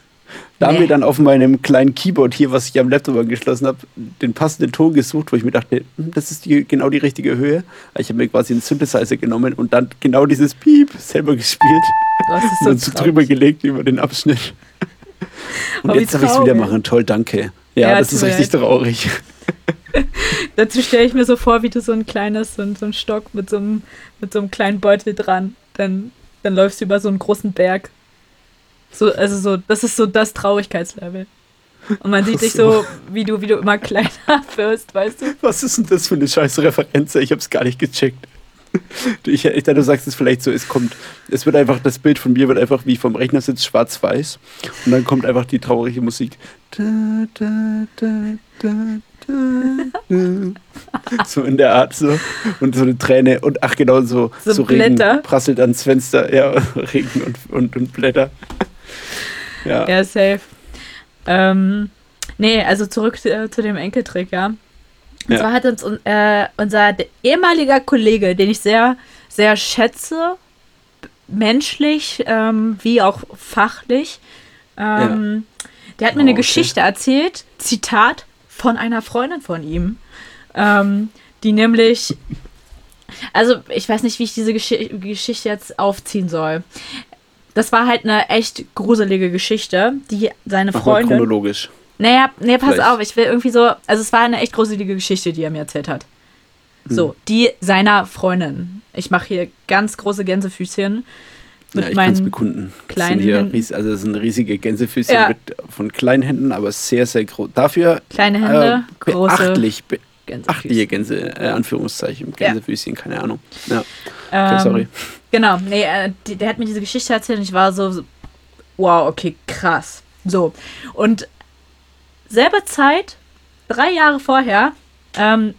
Da nee. haben wir dann auf meinem kleinen Keyboard hier, was ich am Laptop angeschlossen habe, den passenden Ton gesucht, wo ich mir dachte, hm, das ist die, genau die richtige Höhe. Ich habe mir quasi einen Synthesizer genommen und dann genau dieses Piep selber gespielt so und so drüber gelegt über den Abschnitt. Und oh, jetzt darf ich es wieder machen. Toll, danke. Ja, ja das ist richtig leid. traurig. Dazu stelle ich mir so vor, wie du so ein kleines, so ein, so ein Stock mit so, einem, mit so einem kleinen Beutel dran, dann, dann läufst du über so einen großen Berg so, also so, das ist so das Traurigkeitslevel. Und man sieht dich so, wie du, wie du immer kleiner wirst, weißt du? Was ist denn das für eine scheiß Referenz? Ich hab's gar nicht gecheckt. Ich, ich dachte, du sagst es vielleicht so, es kommt, es wird einfach, das Bild von mir wird einfach wie vom Rechner sitzt schwarz-weiß und dann kommt einfach die traurige Musik. Da, da, da, so in der Art so und so eine Träne und ach genau so, so, so Regen prasselt ans Fenster, ja, Regen und, und, und Blätter. Ja, ja safe. Ähm, nee, also zurück äh, zu dem Enkeltrick, ja. Und ja. zwar hat uns äh, unser ehemaliger Kollege, den ich sehr, sehr schätze, menschlich ähm, wie auch fachlich. Ähm, ja. Der hat mir oh, eine okay. Geschichte erzählt, Zitat, von einer Freundin von ihm, ähm, die nämlich, also ich weiß nicht, wie ich diese Gesch Geschichte jetzt aufziehen soll. Das war halt eine echt gruselige Geschichte, die seine Freundin. Ach, chronologisch. Naja, nee, pass Vielleicht. auf, ich will irgendwie so. Also, es war eine echt gruselige Geschichte, die er mir erzählt hat. So, hm. die seiner Freundin. Ich mache hier ganz große Gänsefüßchen. Mit ja, ich kann es bekunden. Kleinen sind Händen. also es sind riesige Gänsefüßchen ja. mit, von kleinen Händen, aber sehr, sehr groß. Dafür kleine Hände, äh, beachtlich, große beachtliche Gänse, äh, Anführungszeichen, Gänsefüßchen, ja. keine Ahnung. Ja. Okay, ähm, sorry. Genau, nee, äh, die, der hat mir diese Geschichte erzählt und ich war so, so wow, okay, krass. So. Und selbe Zeit, drei Jahre vorher, ähm,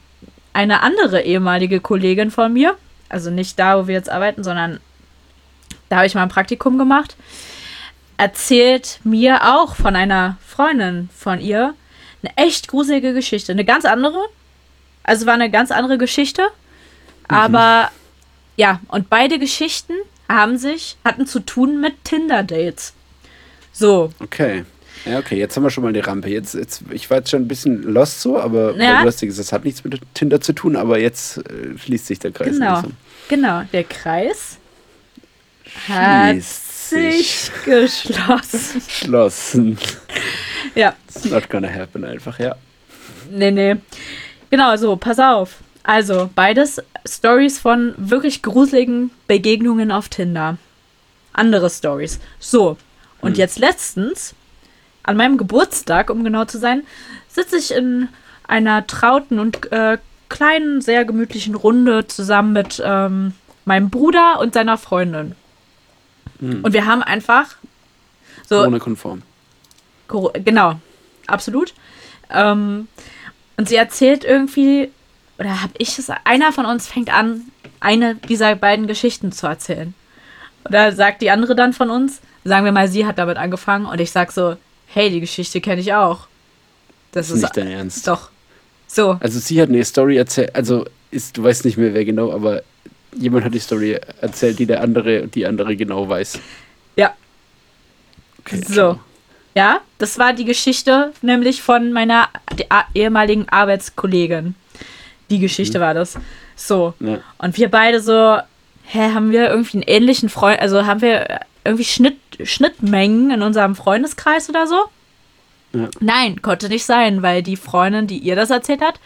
eine andere ehemalige Kollegin von mir, also nicht da, wo wir jetzt arbeiten, sondern da habe ich mal ein Praktikum gemacht, erzählt mir auch von einer Freundin von ihr eine echt gruselige Geschichte. Eine ganz andere. Also war eine ganz andere Geschichte. Mhm. Aber ja, und beide Geschichten haben sich, hatten zu tun mit Tinder-Dates. So. Okay. Ja, okay, jetzt haben wir schon mal die Rampe. Jetzt, jetzt, ich war jetzt schon ein bisschen lost so, aber ja. hast gesagt, das hat nichts mit Tinder zu tun, aber jetzt äh, schließt sich der Kreis. Genau, langsam. genau, der Kreis hat sich geschlossen. Schlossen. Ja. It's not gonna happen einfach, ja. Nee, nee. Genau, so, pass auf. Also, beides Stories von wirklich gruseligen Begegnungen auf Tinder. Andere Stories. So, und hm. jetzt letztens, an meinem Geburtstag, um genau zu sein, sitze ich in einer trauten und äh, kleinen, sehr gemütlichen Runde zusammen mit ähm, meinem Bruder und seiner Freundin. Mhm. Und wir haben einfach so. Corona-konform. Genau, absolut. Ähm, und sie erzählt irgendwie, oder habe ich es, einer von uns fängt an, eine dieser beiden Geschichten zu erzählen. Oder sagt die andere dann von uns, sagen wir mal, sie hat damit angefangen und ich sag so, hey, die Geschichte kenne ich auch. Das, das ist nicht dein Ernst. Doch. So. Also sie hat eine Story erzählt, also ist, du weißt nicht mehr wer genau, aber jemand hat die Story erzählt, die der andere, die andere genau weiß. Ja. Okay, so. Ja, das war die Geschichte nämlich von meiner ehemaligen Arbeitskollegin. Die Geschichte mhm. war das. So. Ja. Und wir beide so, hä, haben wir irgendwie einen ähnlichen Freund, also haben wir irgendwie Schnitt, Schnittmengen in unserem Freundeskreis oder so? Ja. Nein, konnte nicht sein, weil die Freundin, die ihr das erzählt hat,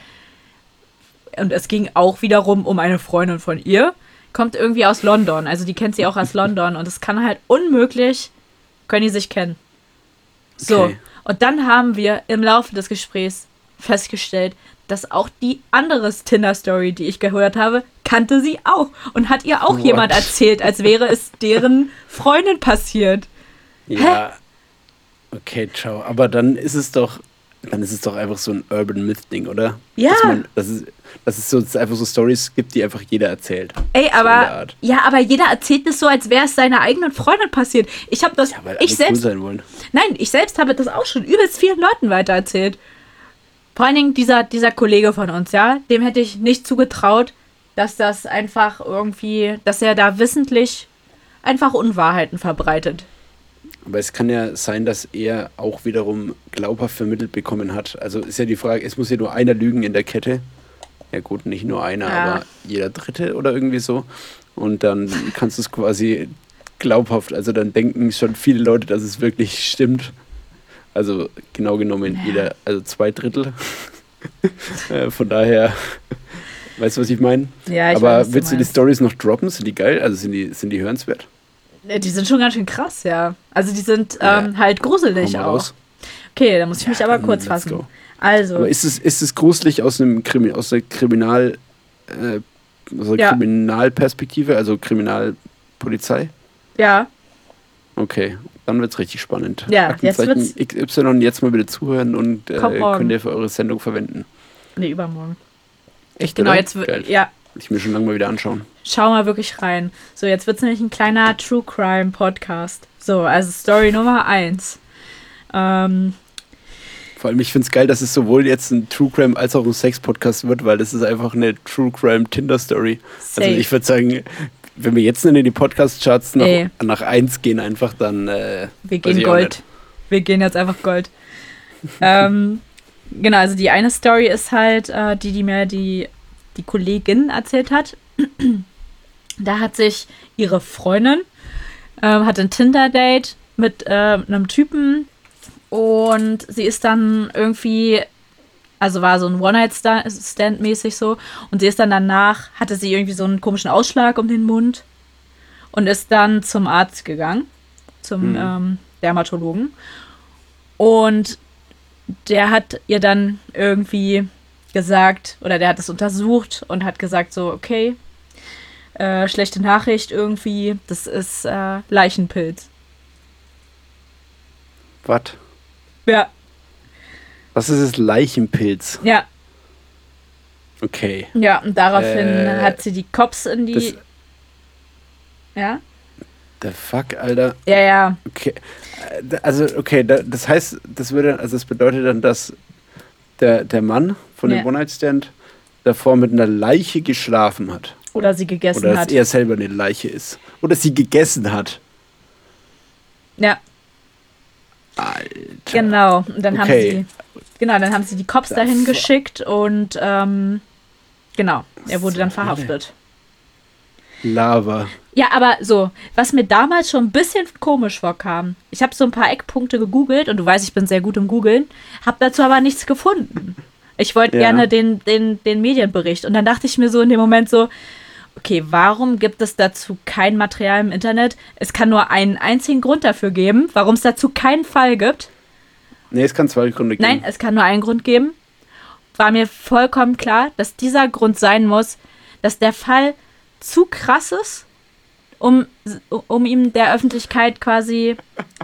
und es ging auch wiederum um eine Freundin von ihr, kommt irgendwie aus London. Also die kennt sie auch aus London und es kann halt unmöglich, können die sich kennen. So, okay. und dann haben wir im Laufe des Gesprächs festgestellt, dass auch die andere Tinder-Story, die ich gehört habe, kannte sie auch und hat ihr auch What? jemand erzählt, als wäre es deren Freundin passiert. Ja. Hä? Okay, ciao. Aber dann ist es doch dann ist es doch einfach so ein Urban Myth-Ding, oder? Ja. Dass, man, dass, es, dass es so dass es einfach so Stories gibt, die einfach jeder erzählt. Ey, aber ja, aber jeder erzählt es so, als wäre es seiner eigenen Freundin passiert. Ich habe das, ja, weil ich selbst, cool sein wollen. Nein, ich selbst habe das auch schon übelst vielen Leuten weitererzählt. Vor allen Dingen dieser, dieser Kollege von uns, ja, dem hätte ich nicht zugetraut, dass das einfach irgendwie, dass er da wissentlich einfach Unwahrheiten verbreitet. Aber es kann ja sein, dass er auch wiederum glaubhaft vermittelt bekommen hat. Also ist ja die Frage, es muss ja nur einer lügen in der Kette. Ja gut, nicht nur einer, ja. aber jeder Dritte oder irgendwie so. Und dann kannst du es quasi glaubhaft, also dann denken schon viele Leute, dass es wirklich stimmt. Also genau genommen ja. jeder, also zwei Drittel. Äh, von daher, weißt du, was ich meine? Ja, ich Aber weiß, willst du, du die Stories noch droppen? Sind die geil? Also sind die, sind die hörenswert? Die sind schon ganz schön krass, ja. Also die sind ähm, halt gruselig auch. Raus. Okay, da muss ich ja, mich aber kurz fassen. Go. Also. Aber ist es, ist es gruselig aus, einem Krimi aus der Kriminal, äh, aus der ja. Kriminalperspektive, also Kriminalpolizei? Ja. Okay, dann wird es richtig spannend. Ja, jetzt wird's XY jetzt mal bitte zuhören und äh, könnt ihr für eure Sendung verwenden. Nee, übermorgen. Echt, genau, oder? jetzt wird, ja, ich mir schon lange mal wieder anschauen. Schau mal wirklich rein. So, jetzt wird es nämlich ein kleiner True Crime Podcast. So, also Story Nummer 1. Ähm, Vor allem, ich finde es geil, dass es sowohl jetzt ein True Crime als auch ein Sex-Podcast wird, weil das ist einfach eine True Crime Tinder-Story. Also ich würde sagen, wenn wir jetzt in die Podcast-Charts nach, nach 1 gehen, einfach dann. Äh, wir gehen Gold. Wir gehen jetzt einfach Gold. ähm, genau, also die eine Story ist halt äh, die, die mir die, die Kollegin erzählt hat. da hat sich ihre Freundin, äh, hat ein Tinder-Date mit äh, einem Typen und sie ist dann irgendwie also war so ein One-Night-Stand mäßig so. Und sie ist dann danach, hatte sie irgendwie so einen komischen Ausschlag um den Mund und ist dann zum Arzt gegangen, zum mhm. ähm, Dermatologen. Und der hat ihr dann irgendwie gesagt, oder der hat es untersucht und hat gesagt, so, okay, äh, schlechte Nachricht irgendwie, das ist äh, Leichenpilz. Was? Ja, was ist das Leichenpilz? Ja. Okay. Ja, und daraufhin äh, hat sie die Cops in die. Ja? The fuck, Alter. Ja, ja. Okay. Äh, also, okay, das heißt, das würde, also das bedeutet dann, dass der, der Mann von dem ja. One-Night-Stand davor mit einer Leiche geschlafen hat. Oder sie gegessen hat. Oder dass er selber eine Leiche ist. Oder sie gegessen hat. Ja. Alter. Genau. Und dann okay. haben sie Genau, dann haben sie die Cops das dahin geschickt und ähm, genau, er wurde dann verhaftet. Lava. Ja, aber so, was mir damals schon ein bisschen komisch vorkam. Ich habe so ein paar Eckpunkte gegoogelt und du weißt, ich bin sehr gut im Googeln, habe dazu aber nichts gefunden. Ich wollte ja. gerne den, den, den Medienbericht und dann dachte ich mir so in dem Moment so, okay, warum gibt es dazu kein Material im Internet? Es kann nur einen einzigen Grund dafür geben, warum es dazu keinen Fall gibt. Nee, es kann zwei Gründe geben. Nein, es kann nur einen Grund geben. War mir vollkommen klar, dass dieser Grund sein muss, dass der Fall zu krass ist, um, um ihn der Öffentlichkeit quasi,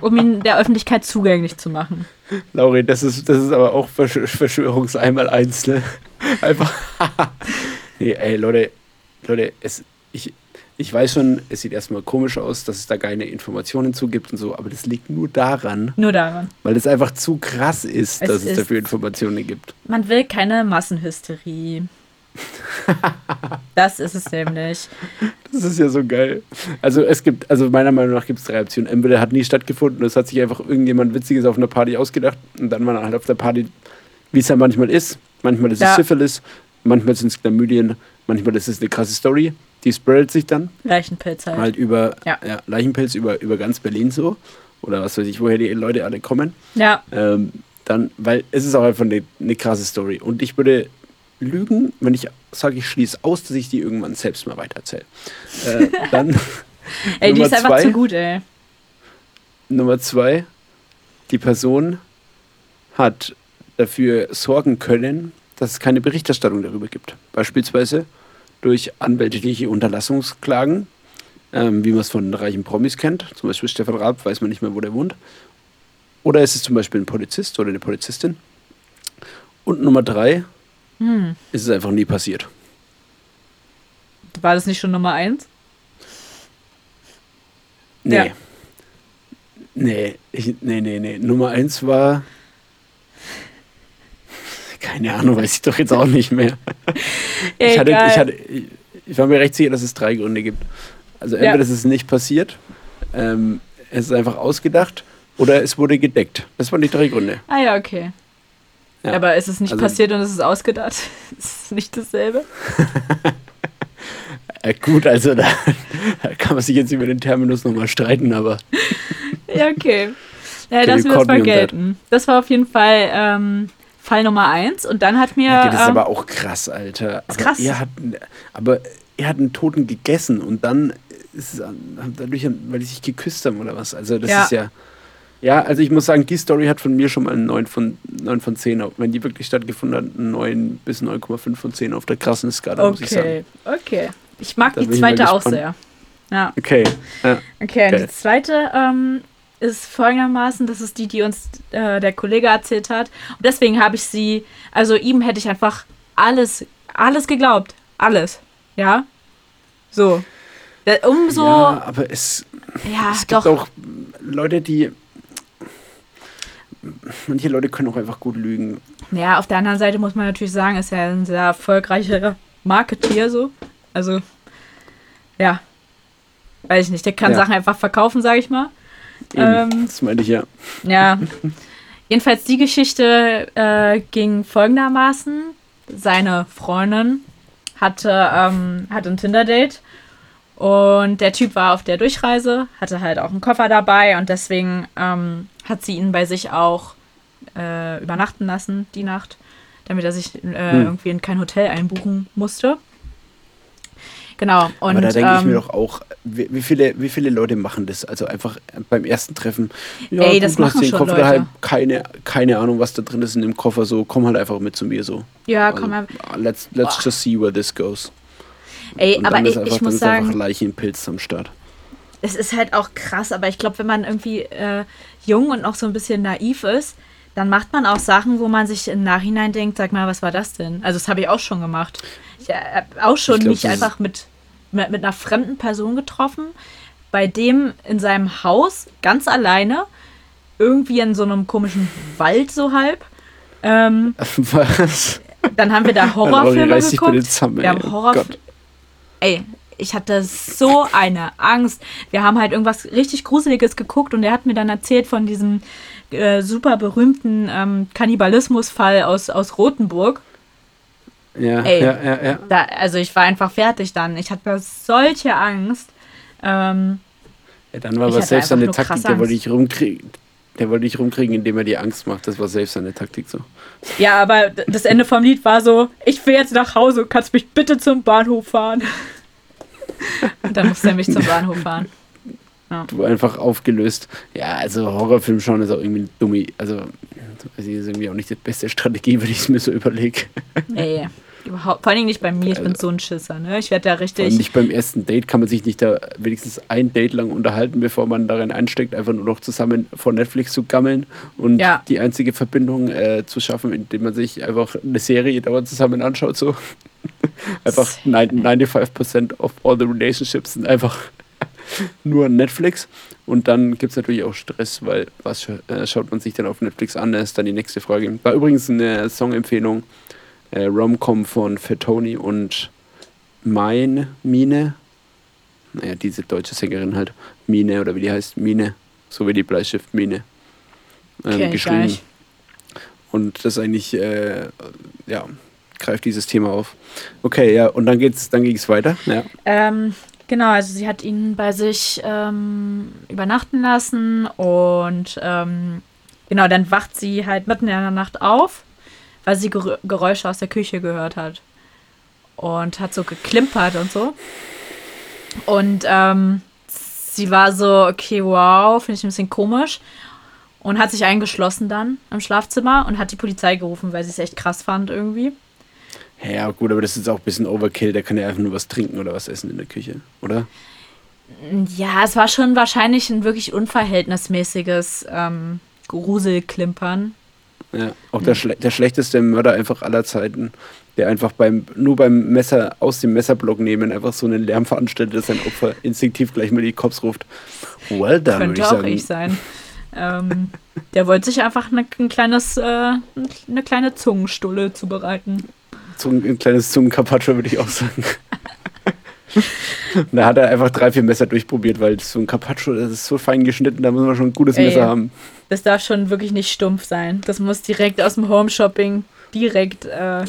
um ihn der Öffentlichkeit zugänglich zu machen. Lauri, das ist, das ist aber auch Verschw Verschwörungs einmal eins, ne? Einfach. nee, ey, Leute, Leute, es, ich, ich weiß schon, es sieht erstmal komisch aus, dass es da keine Informationen zu gibt und so, aber das liegt nur daran. Nur daran. Weil es einfach zu krass ist, es dass ist, es dafür Informationen gibt. Man will keine Massenhysterie. das ist es nämlich. Das ist ja so geil. Also es gibt, also meiner Meinung nach gibt es drei Optionen. Entweder hat nie stattgefunden, es hat sich einfach irgendjemand Witziges auf einer Party ausgedacht und dann war er halt auf der Party, wie es ja manchmal ist. Manchmal ist es Syphilis, manchmal sind es Chlamydien, manchmal ist es eine krasse Story die spreadet sich dann. Leichenpilz halt. Halt über, ja. ja. Leichenpilz über, über ganz Berlin so. Oder was weiß ich, woher die Leute alle kommen. Ja. Ähm, dann, weil es ist auch einfach eine, eine krasse Story. Und ich würde lügen, wenn ich sage, ich schließe aus, dass ich die irgendwann selbst mal weitererzähle. Äh, dann. ey, die ist einfach zwei, zu gut, ey. Nummer zwei, die Person hat dafür sorgen können, dass es keine Berichterstattung darüber gibt. Beispielsweise durch anwältliche Unterlassungsklagen, ähm, wie man es von reichen Promis kennt. Zum Beispiel Stefan Raab, weiß man nicht mehr, wo der wohnt. Oder ist es zum Beispiel ein Polizist oder eine Polizistin. Und Nummer drei, hm. ist es einfach nie passiert. War das nicht schon Nummer eins? Nee. Ja. Nee, ich, nee, nee, nee. Nummer eins war keine Ahnung, weiß ich doch jetzt auch nicht mehr. ich, hatte, ich, hatte, ich, war mir recht sicher, dass es drei Gründe gibt. Also entweder ja. ist es nicht passiert, ähm, es ist einfach ausgedacht oder es wurde gedeckt. Das waren die drei Gründe. Ah ja, okay. Ja. Aber ist es nicht also, passiert und es ist ausgedacht? ist es nicht dasselbe? ja, gut, also da, da, kann man sich jetzt über den Terminus nochmal streiten, aber. ja, okay. Ja, das wird vergelten. Das war auf jeden Fall ähm, Fall Nummer eins. Und dann hat mir. Ja, das ist ähm, aber auch krass, Alter. Ist krass. Er hat, aber er hat einen Toten gegessen und dann ist es dadurch, weil die sich geküsst haben oder was. Also das ja. ist ja. Ja, also ich muss sagen, die Story hat von mir schon mal einen 9 von, 9 von 10, wenn die wirklich stattgefunden hat, einen 9 bis 9,5 von 10 auf der krassen Skala, okay. muss ich sagen. Okay, ich mag da die zweite auch sehr. Ja. Okay. Ja. Okay, okay. die zweite ähm, ist folgendermaßen, das ist die, die uns äh, der Kollege erzählt hat. Und deswegen habe ich sie, also ihm hätte ich einfach alles, alles geglaubt. Alles. Ja. So. Umso. Ja, aber es, ja, es gibt doch. auch Leute, die. Manche Leute können auch einfach gut lügen. Ja, auf der anderen Seite muss man natürlich sagen, ist ja ein sehr erfolgreicher Marketeer so. Also, ja. weiß ich nicht, der kann ja. Sachen einfach verkaufen, sage ich mal. Ähm, das meine ich ja. Ja. Jedenfalls die Geschichte äh, ging folgendermaßen. Seine Freundin hatte, ähm, hatte ein Tinder-Date und der Typ war auf der Durchreise, hatte halt auch einen Koffer dabei und deswegen ähm, hat sie ihn bei sich auch äh, übernachten lassen, die Nacht, damit er sich äh, hm. irgendwie in kein Hotel einbuchen musste. Genau. Und, Aber da denke ähm, ich mir ähm, doch auch, wie, wie, viele, wie viele Leute machen das? Also einfach beim ersten Treffen. Ja, ey, das du machen hast den Koffer Leute. daheim, keine, keine Ahnung, was da drin ist in dem Koffer. So, komm halt einfach mit zu mir so. Ja, also, komm mal. Let's, let's just see where this goes. Ey, und aber ich, einfach, ich muss sagen. Leichenpilz am Start. Es ist halt auch krass, aber ich glaube, wenn man irgendwie äh, jung und noch so ein bisschen naiv ist, dann macht man auch Sachen, wo man sich im Nachhinein denkt, sag mal, was war das denn? Also das habe ich auch schon gemacht. Ich habe auch schon glaub, mich einfach mit, mit, mit einer fremden Person getroffen, bei dem in seinem Haus ganz alleine, irgendwie in so einem komischen Wald so halb. Ähm, was? Dann haben wir da Horrorfilme geguckt. Zusammen, wir haben Horrorfilme. Ey, ich hatte so eine Angst. Wir haben halt irgendwas richtig Gruseliges geguckt und er hat mir dann erzählt von diesem äh, super berühmten ähm, Kannibalismusfall aus, aus Rothenburg. Ja, Ey, ja, ja, ja. Da, also ich war einfach fertig dann. Ich hatte solche Angst. Ähm, ja, dann war aber selbst eine Taktik, der wollte ich rumkriegen. Der wollte ich rumkriegen, indem er dir Angst macht. Das war selbst seine Taktik so. Ja, aber das Ende vom Lied war so: Ich will jetzt nach Hause, kannst mich bitte zum Bahnhof fahren. Und dann musste er mich zum Bahnhof fahren. Ja. Du einfach aufgelöst. Ja, also Horrorfilm schauen ist auch irgendwie ein dummi. Also, das ist irgendwie auch nicht die beste Strategie, wenn ich es mir so überlege. Ey, überhaupt. Vor allem nicht bei mir, ich bin so ein Schisser, ne? Ich werde da richtig. nicht beim ersten Date kann man sich nicht da wenigstens ein Date lang unterhalten, bevor man darin einsteckt, einfach nur noch zusammen vor Netflix zu gammeln und ja. die einzige Verbindung äh, zu schaffen, indem man sich einfach eine Serie dauernd zusammen anschaut. So. einfach 95% of all the relationships sind einfach nur Netflix. Und dann gibt es natürlich auch Stress, weil was äh, schaut man sich dann auf Netflix an? Das ist dann die nächste Frage. War übrigens eine Songempfehlung, äh, Romcom von Fatoni und Mein Mine. Naja, diese deutsche Sängerin halt. Mine oder wie die heißt, Mine. So wie die Bleistift Mine. Ähm, geschrieben. Und das eigentlich, äh, ja, greift dieses Thema auf. Okay, ja, und dann geht's, dann ging es weiter. Ja. Ähm, Genau, also sie hat ihn bei sich ähm, übernachten lassen und ähm, genau, dann wacht sie halt mitten in der Nacht auf, weil sie Geräusche aus der Küche gehört hat. Und hat so geklimpert und so. Und ähm, sie war so, okay, wow, finde ich ein bisschen komisch. Und hat sich eingeschlossen dann im Schlafzimmer und hat die Polizei gerufen, weil sie es echt krass fand irgendwie. Ja, gut, aber das ist auch ein bisschen Overkill. Der kann ja einfach nur was trinken oder was essen in der Küche, oder? Ja, es war schon wahrscheinlich ein wirklich unverhältnismäßiges ähm, Gruselklimpern. Ja, auch der, schle der schlechteste Mörder einfach aller Zeiten, der einfach beim, nur beim Messer aus dem Messerblock nehmen einfach so einen Lärm veranstaltet, dass sein Opfer instinktiv gleich mal die Cops ruft. Well done, Könnte ich auch sagen. ich sein. ähm, der wollte sich einfach eine, ein kleines, äh, eine kleine Zungenstulle zubereiten. Zungen, ein kleines Zungencarpaccio, würde ich auch sagen. da hat er einfach drei, vier Messer durchprobiert, weil so ein Carpaccio, das ist so fein geschnitten, da muss man schon ein gutes Ey, Messer haben. Das darf schon wirklich nicht stumpf sein. Das muss direkt aus dem Home Shopping direkt, äh,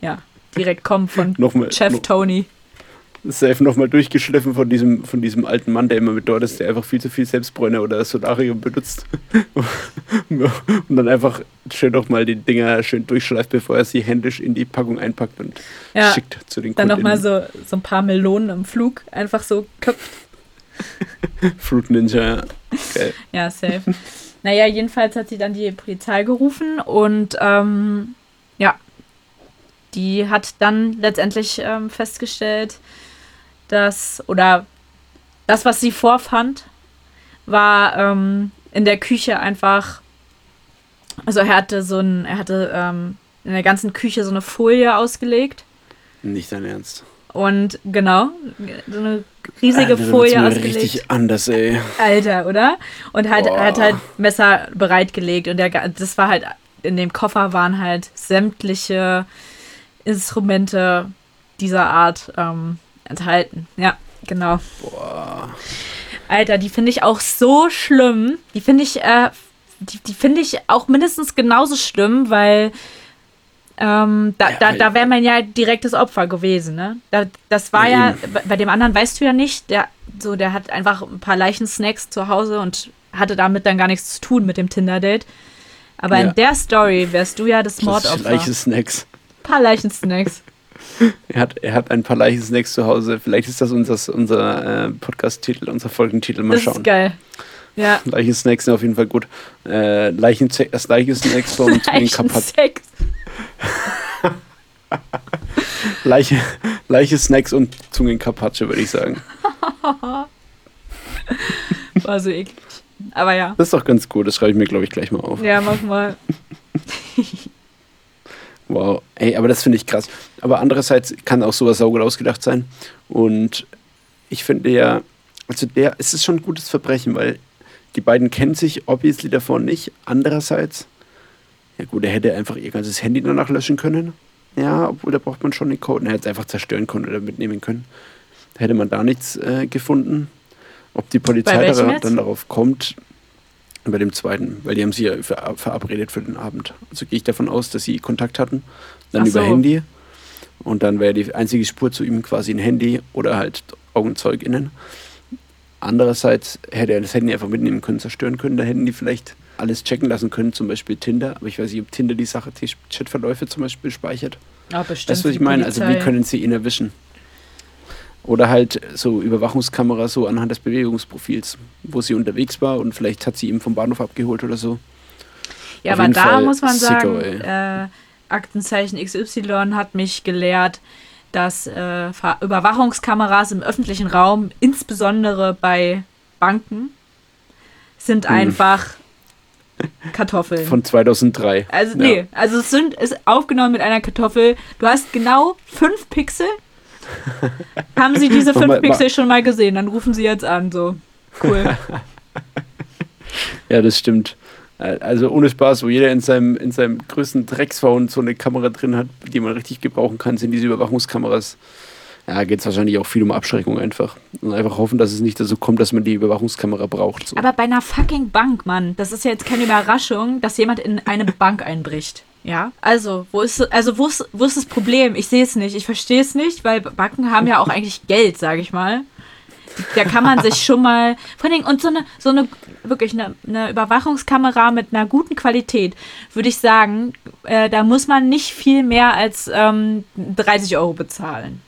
ja, direkt kommen von Chef no Tony safe nochmal durchgeschliffen von diesem, von diesem alten Mann, der immer mit dort ist, der einfach viel zu viel Selbstbräuner oder Solarium benutzt. und dann einfach schön nochmal die Dinger schön durchschleift, bevor er sie händisch in die Packung einpackt und ja, schickt zu den Kunden. Dann nochmal so, so ein paar Melonen im Flug einfach so köpft. Fruit Ninja, ja. Okay. Ja, safe. Naja, jedenfalls hat sie dann die Polizei gerufen und ähm, ja, die hat dann letztendlich ähm, festgestellt, dass, oder das, was sie vorfand, war ähm, in der Küche einfach, also er hatte so ein, er hatte ähm, in der ganzen Küche so eine Folie ausgelegt. Nicht dein Ernst. Und genau, so eine riesige Alter, Folie ausgelegt. richtig anders, ey. Alter, oder? Und halt, er hat halt Messer bereitgelegt und der, das war halt, in dem Koffer waren halt sämtliche Instrumente dieser Art ähm, enthalten. Ja, Genau. Boah. Alter, die finde ich auch so schlimm. Die finde ich, äh, die, die finde ich auch mindestens genauso schlimm, weil ähm, da, ja, da, da wäre man ja direktes Opfer gewesen, ne? Da, das war ja, ja bei dem anderen weißt du ja nicht, der, so, der hat einfach ein paar Leichensnacks zu Hause und hatte damit dann gar nichts zu tun mit dem Tinder-Date. Aber ja. in der Story wärst du ja das Mordopfer. Leichensnacks. Ein paar Leichensnacks. Er, hat, er hat ein paar Leichensnacks zu Hause. Vielleicht ist das unser, unser äh, Podcast-Titel, unser Folgentitel. Mal das schauen. Das ist geil. Ja. Leichensnacks sind auf jeden Fall gut. Äh, Leichen, das Leichensnacks vom Leichensnacks. Leiche, Leiche Snacks und Zungenkarpatsche, würde ich sagen. War so eklig. Aber ja. Das ist doch ganz gut, das schreibe ich mir, glaube ich, gleich mal auf. Ja, mach mal. Wow, ey, aber das finde ich krass. Aber andererseits kann auch sowas saugut ausgedacht sein. Und ich finde ja, also der, es ist schon ein gutes Verbrechen, weil die beiden kennen sich obviously davon nicht. Andererseits, ja gut, er hätte einfach ihr ganzes Handy danach löschen können. Ja, obwohl da braucht man schon den Code. Er hätte es einfach zerstören können oder mitnehmen können. Da hätte man da nichts äh, gefunden. Ob die Polizei da, dann darauf kommt, bei dem zweiten, weil die haben sich ja verabredet für den Abend. Also gehe ich davon aus, dass sie Kontakt hatten, dann so. über Handy. Und dann wäre die einzige Spur zu ihm quasi ein Handy oder halt AugenzeugInnen. Andererseits hätte er das Handy einfach mitnehmen können, zerstören können. Da hätten die vielleicht alles checken lassen können, zum Beispiel Tinder. Aber ich weiß nicht, ob Tinder die Sache, die Chatverläufe zum Beispiel speichert. Ah, bestimmt. Du, was ich meine? Also, wie können sie ihn erwischen? Oder halt so Überwachungskamera so anhand des Bewegungsprofils, wo sie unterwegs war und vielleicht hat sie ihn vom Bahnhof abgeholt oder so. Ja, Auf aber da Fall muss man sagen, äh, Aktenzeichen XY hat mich gelehrt, dass äh, Überwachungskameras im öffentlichen Raum, insbesondere bei Banken, sind hm. einfach Kartoffeln. Von 2003. Also, ja. nee, also es sind, ist aufgenommen mit einer Kartoffel. Du hast genau fünf Pixel. Haben Sie diese fünf Pixel schon mal gesehen? Dann rufen Sie jetzt an, so. Cool. ja, das stimmt. Also ohne Spaß, wo jeder in seinem, in seinem größten Drecksphone so eine Kamera drin hat, die man richtig gebrauchen kann, sind diese Überwachungskameras ja, geht es wahrscheinlich auch viel um Abschreckung einfach. Und einfach hoffen, dass es nicht dazu kommt, dass man die Überwachungskamera braucht. So. Aber bei einer fucking Bank, Mann, das ist ja jetzt keine Überraschung, dass jemand in eine Bank einbricht. Ja, also, wo ist, also wo ist, wo ist das Problem? Ich sehe es nicht, ich verstehe es nicht, weil Banken haben ja auch eigentlich Geld, sage ich mal. Da kann man sich schon mal, vor allem, und so eine, so eine, wirklich eine, eine Überwachungskamera mit einer guten Qualität, würde ich sagen, äh, da muss man nicht viel mehr als ähm, 30 Euro bezahlen.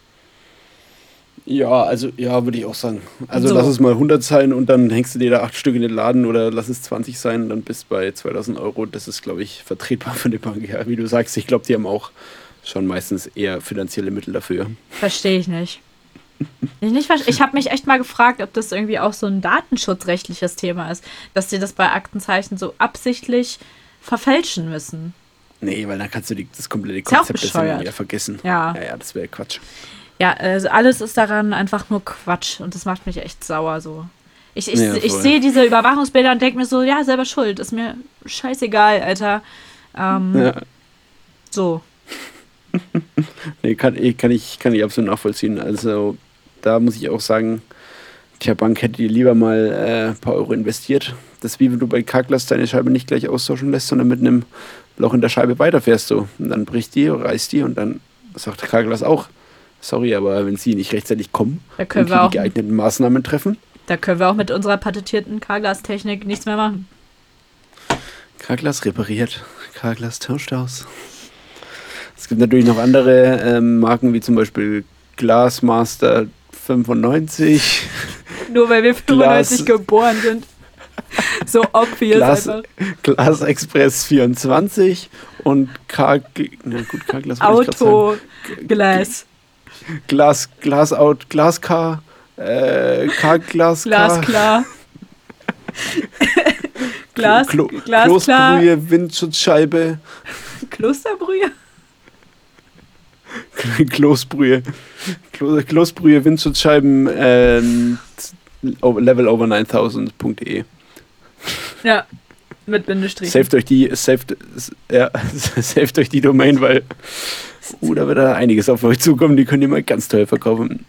Ja, also ja, würde ich auch sagen. Also so. lass es mal 100 sein und dann hängst du dir da acht Stück in den Laden oder lass es 20 sein und dann bist du bei 2000 Euro. Das ist, glaube ich, vertretbar für eine Bank. Ja, wie du sagst, ich glaube, die haben auch schon meistens eher finanzielle Mittel dafür. Verstehe ich nicht. Ich, nicht ich habe mich echt mal gefragt, ob das irgendwie auch so ein datenschutzrechtliches Thema ist, dass sie das bei Aktenzeichen so absichtlich verfälschen müssen. Nee, weil dann kannst du die, das komplette Konzept wieder vergessen. Ja. Ja, ja, das wäre Quatsch. Ja, also alles ist daran einfach nur Quatsch und das macht mich echt sauer so. Ich, ich, ja, ich sehe diese Überwachungsbilder und denke mir so, ja, selber schuld, ist mir scheißegal, Alter. Ähm, ja. So. nee, kann, kann, ich, kann ich absolut nachvollziehen. Also da muss ich auch sagen, tja, Bank hätte dir lieber mal äh, ein paar Euro investiert. Das ist wie wenn du bei Carglass deine Scheibe nicht gleich austauschen lässt, sondern mit einem Loch in der Scheibe weiterfährst du. Und dann bricht die, reißt die und dann sagt Carglass auch, Sorry, aber wenn Sie nicht rechtzeitig kommen da können wir auch, die geeigneten Maßnahmen treffen. Da können wir auch mit unserer patentierten Carglass-Technik nichts mehr machen. Carglass repariert, Carglass tauscht aus. Es gibt natürlich noch andere ähm, Marken, wie zum Beispiel Glassmaster 95. Nur weil wir 95 Glas, geboren sind. So obvious Glas, einfach. Glas Express 24 und Car, na gut, Carglass Auto Glass. Glas, Glas out, Glaskar, äh, Karglas. Glasklar. Glas, Klo Glasklar. Klosterbrühe, Windschutzscheibe. Klosterbrühe? Kloßbrühe. Kloßbrühe, Windschutzscheiben, ähm, level over 9000.de. Ja, mit Bindestrich. Saved euch die, saved, ja, saved euch die Domain, weil uh, da wird da einiges auf euch zukommen, die könnt ihr mal ganz teuer verkaufen.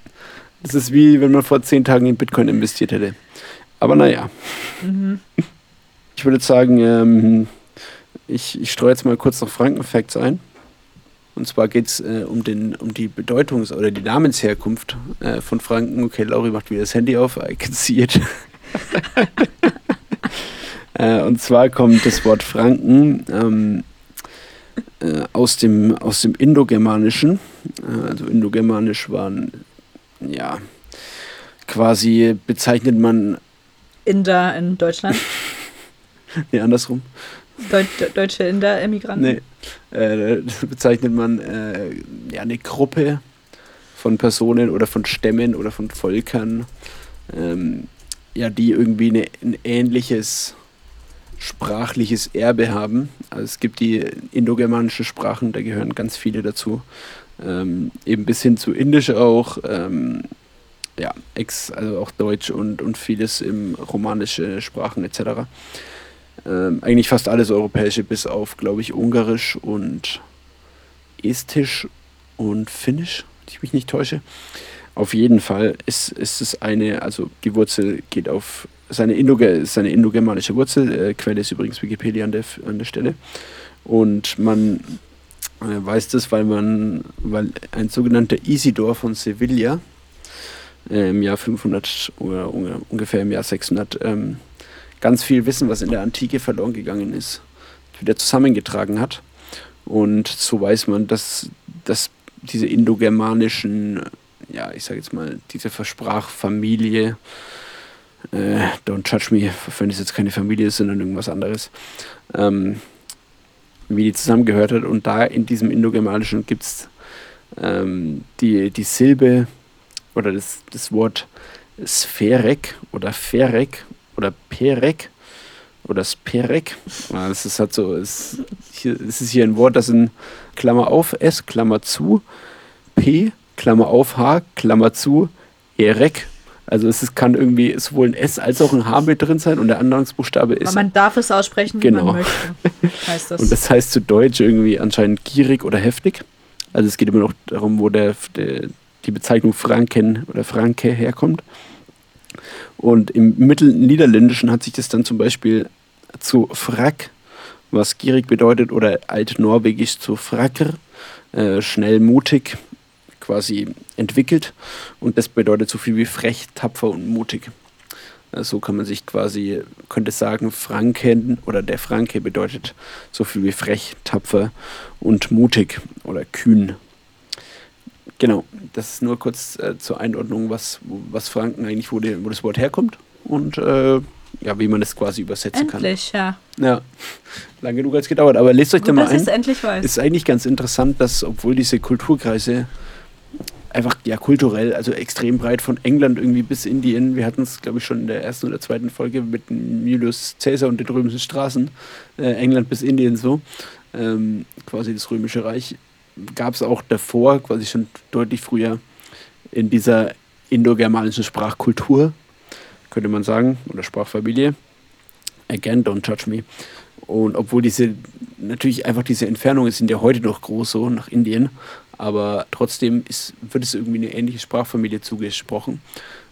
Das ist wie wenn man vor zehn Tagen in Bitcoin investiert hätte. Aber naja. Mhm. Ich würde sagen, ähm, ich, ich streue jetzt mal kurz noch Frankenfacts ein. Und zwar geht es äh, um, um die Bedeutungs- oder die Namensherkunft äh, von Franken. Okay, Lauri macht wieder das Handy auf. I can see it. äh, und zwar kommt das Wort Franken ähm, äh, aus, dem, aus dem Indogermanischen. Äh, also Indogermanisch waren, ja, quasi bezeichnet man. Inder in Deutschland? nee, andersrum. Deut deutsche Inder-Emigranten? Nee. Äh, bezeichnet man äh, ja, eine Gruppe von Personen oder von Stämmen oder von Völkern, ähm, ja, die irgendwie eine, ein ähnliches sprachliches Erbe haben. Also es gibt die indogermanischen Sprachen, da gehören ganz viele dazu. Ähm, eben bis hin zu Indisch auch, ähm, ja, ex, also auch Deutsch und, und vieles im romanische Sprachen etc. Ähm, eigentlich fast alles europäische, bis auf, glaube ich, Ungarisch und Estisch und Finnisch, wenn ich mich nicht täusche. Auf jeden Fall ist, ist es eine, also die Wurzel geht auf seine, Indo seine indogermanische Wurzel. Äh, Quelle ist übrigens Wikipedia an der, an der Stelle. Und man äh, weiß das, weil man, weil ein sogenannter Isidor von Sevilla äh, im Jahr 500 oder ungefähr im Jahr 600 ähm, ganz viel Wissen, was in der Antike verloren gegangen ist, wieder zusammengetragen hat. Und so weiß man, dass, dass diese indogermanischen ja, ich sage jetzt mal, diese Versprachfamilie, äh, don't judge me, wenn es jetzt keine Familie ist, sondern irgendwas anderes, ähm, wie die zusammengehört hat. Und da in diesem Indogermanischen gibt es ähm, die, die Silbe oder das, das Wort Sphärek oder Ferek oder Perek oder Sperek. Das ist halt so, es, es ist hier ein Wort, das in Klammer auf, S, Klammer zu, P, Klammer auf H, Klammer zu, Erek. Also es ist, kann irgendwie sowohl ein S als auch ein H mit drin sein und der Anfangsbuchstabe ist. Aber man darf es aussprechen, genau. wie man möchte. Heißt das. Und das heißt zu Deutsch irgendwie anscheinend gierig oder heftig. Also es geht immer noch darum, wo der, der die Bezeichnung Franken oder Franke herkommt. Und im Mittelniederländischen hat sich das dann zum Beispiel zu Frack, was gierig bedeutet, oder altnorwegisch zu Fracker, äh, schnell, mutig, quasi entwickelt und das bedeutet so viel wie frech, tapfer und mutig. So kann man sich quasi, könnte sagen, Franken oder der Franke bedeutet so viel wie frech, tapfer und mutig oder kühn. Genau, das ist nur kurz äh, zur Einordnung, was, was Franken eigentlich, wo, die, wo das Wort herkommt und äh, ja, wie man es quasi übersetzen endlich, kann. Endlich, ja. Ja, lange genug hat es gedauert, aber lest euch Gut, da mal ein. Endlich weiß. Ist eigentlich ganz interessant, dass, obwohl diese Kulturkreise einfach ja kulturell, also extrem breit von England irgendwie bis Indien. Wir hatten es, glaube ich, schon in der ersten oder zweiten Folge mit Julius Caesar und den römischen Straßen, äh, England bis Indien so, ähm, quasi das römische Reich. Gab es auch davor, quasi schon deutlich früher, in dieser indogermanischen Sprachkultur, könnte man sagen, oder Sprachfamilie. Again, don't judge me. Und obwohl diese, natürlich einfach diese Entfernungen sind ja heute noch groß so nach Indien, aber trotzdem ist, wird es irgendwie eine ähnliche Sprachfamilie zugesprochen.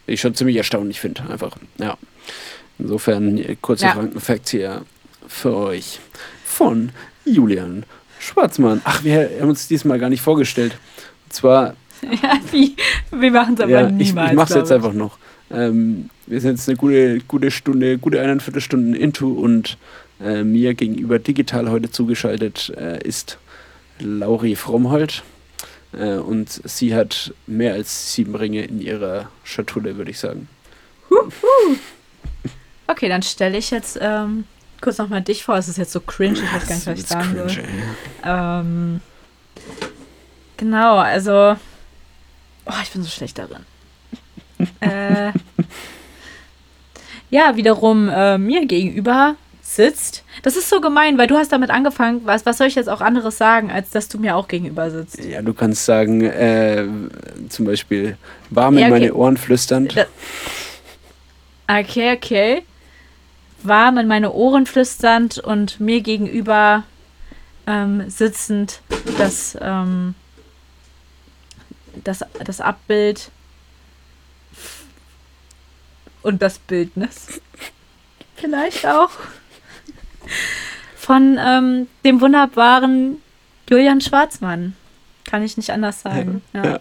Ich schon ziemlich erstaunlich finde, einfach. Ja. Insofern kurze ja. Frankenfacts hier für euch von Julian Schwarzmann. Ach, wir haben uns diesmal gar nicht vorgestellt. Und zwar. Ja, wie? Wir machen es aber ja, niemals. Ich, ich mache es jetzt einfach noch. Ähm, wir sind jetzt eine gute, gute Stunde, gute eineinviertel Stunden into und äh, mir gegenüber digital heute zugeschaltet äh, ist Lauri Frommholt. Äh, und sie hat mehr als sieben Ringe in ihrer Schatulle, würde ich sagen. Huhu. Okay, dann stelle ich jetzt ähm, kurz nochmal dich vor. Es ist jetzt so cringe, ich weiß gar nicht, was ich sagen cringe, soll. Ähm, genau, also. Oh, ich bin so schlecht darin. äh, ja, wiederum äh, mir gegenüber sitzt. Das ist so gemein, weil du hast damit angefangen. Was, was soll ich jetzt auch anderes sagen, als dass du mir auch gegenüber sitzt? Ja, du kannst sagen, äh, zum Beispiel warm in ja, okay. meine Ohren flüsternd. okay, okay. Warm in meine Ohren flüsternd und mir gegenüber ähm, sitzend das, ähm, das, das Abbild und das Bildnis. Vielleicht auch. Von ähm, dem wunderbaren Julian Schwarzmann. Kann ich nicht anders sagen. Ja. ja.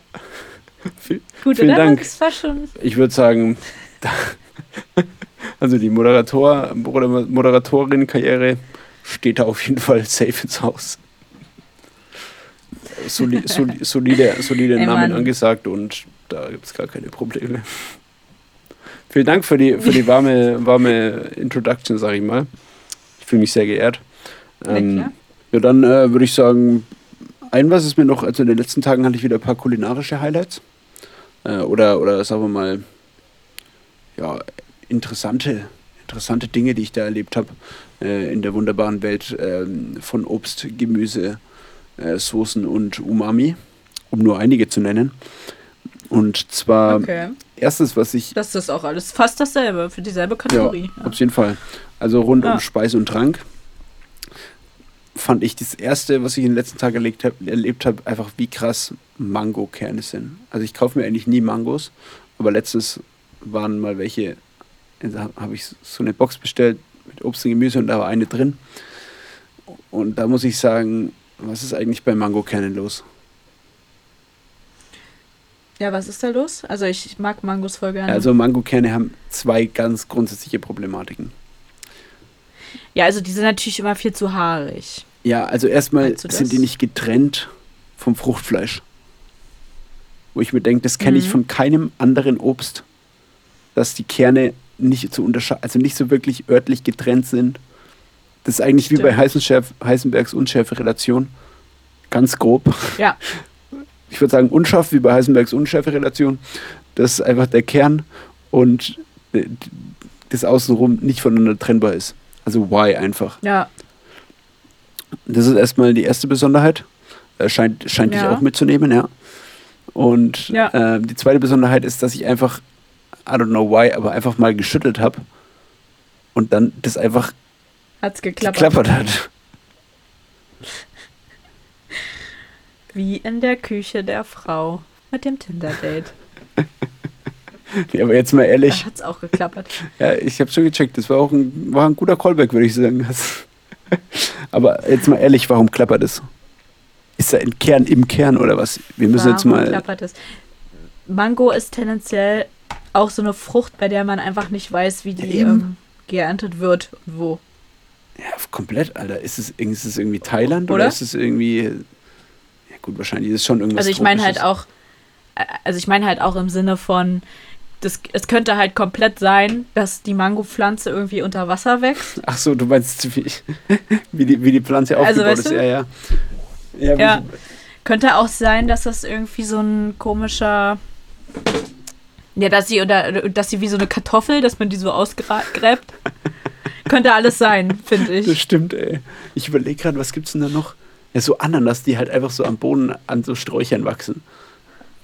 Viel, Gut, vielen oder? Dank. Das war schon. Ich würde sagen, also die Moderator, Moderatorin-Karriere steht da auf jeden Fall safe ins Haus. Soli, soli, solide, solide Ey, Namen angesagt und da gibt es gar keine Probleme. Vielen Dank für die, für die warme, warme Introduction, sag ich mal. Fühle mich sehr geehrt. Ähm, ja, dann äh, würde ich sagen, ein was ist mir noch, also in den letzten Tagen hatte ich wieder ein paar kulinarische Highlights. Äh, oder, oder sagen wir mal, ja, interessante, interessante Dinge, die ich da erlebt habe äh, in der wunderbaren Welt äh, von Obst, Gemüse, äh, Soßen und Umami, um nur einige zu nennen. Und zwar okay. Erstes, was ich. Das ist auch alles fast dasselbe, für dieselbe Kategorie. Ja, ja. auf jeden Fall. Also rund ja. um Speise und Trank fand ich das erste, was ich in den letzten Tagen erlebt habe, erlebt hab, einfach wie krass Mangokerne sind. Also ich kaufe mir eigentlich nie Mangos, aber letztens waren mal welche, da habe ich so eine Box bestellt mit Obst und Gemüse und da war eine drin. Und da muss ich sagen, was ist eigentlich bei Mangokernen los? Ja, was ist da los? Also ich mag Mangos voll gerne. Also Mangokerne haben zwei ganz grundsätzliche Problematiken. Ja, also die sind natürlich immer viel zu haarig. Ja, also erstmal sind die nicht getrennt vom Fruchtfleisch. Wo ich mir denke, das kenne mhm. ich von keinem anderen Obst, dass die Kerne nicht zu unterscheiden, also nicht so wirklich örtlich getrennt sind. Das ist eigentlich Stimmt. wie bei Heisenbergs Unschärfe-Relation. Ganz grob. Ja. Ich würde sagen, unscharf wie bei Heisenbergs Unschärfe-Relation. Das ist einfach der Kern und das Außenrum nicht voneinander trennbar ist. Also why einfach. Ja. Das ist erstmal die erste Besonderheit. Äh, scheint scheint ja. dich auch mitzunehmen, ja. Und ja. Äh, die zweite Besonderheit ist, dass ich einfach, I don't know why, aber einfach mal geschüttelt habe und dann das einfach Hat's geklappert. geklappert hat. Wie in der Küche der Frau mit dem Tinder-Date. Ja, aber jetzt mal ehrlich. Da hat's auch geklappert. Ja, ich habe schon gecheckt. Das war auch ein, war ein guter Callback, würde ich sagen. aber jetzt mal ehrlich, warum klappert es? Ist da ein Kern im Kern oder was? Wir müssen warum jetzt mal. klappert es? Mango ist tendenziell auch so eine Frucht, bei der man einfach nicht weiß, wie die ja, ähm, geerntet wird und wo. Ja, komplett, Alter. Ist es, ist es irgendwie Thailand oder? oder ist es irgendwie. Gut, wahrscheinlich ist es schon irgendwas. Also, ich meine halt auch. Äh, also, ich meine halt auch im Sinne von, das, es könnte halt komplett sein, dass die Mangopflanze irgendwie unter Wasser wächst. Ach so, du meinst, wie, wie, die, wie die Pflanze also, aufgebaut weißt du? ist. Ja, ja. Ja, ja. könnte auch sein, dass das irgendwie so ein komischer. Ja, dass sie oder dass sie wie so eine Kartoffel, dass man die so ausgräbt. könnte alles sein, finde ich. Das stimmt, ey. Ich überlege gerade, was gibt's denn da noch? Ja, so Ananas, die halt einfach so am Boden an so Sträuchern wachsen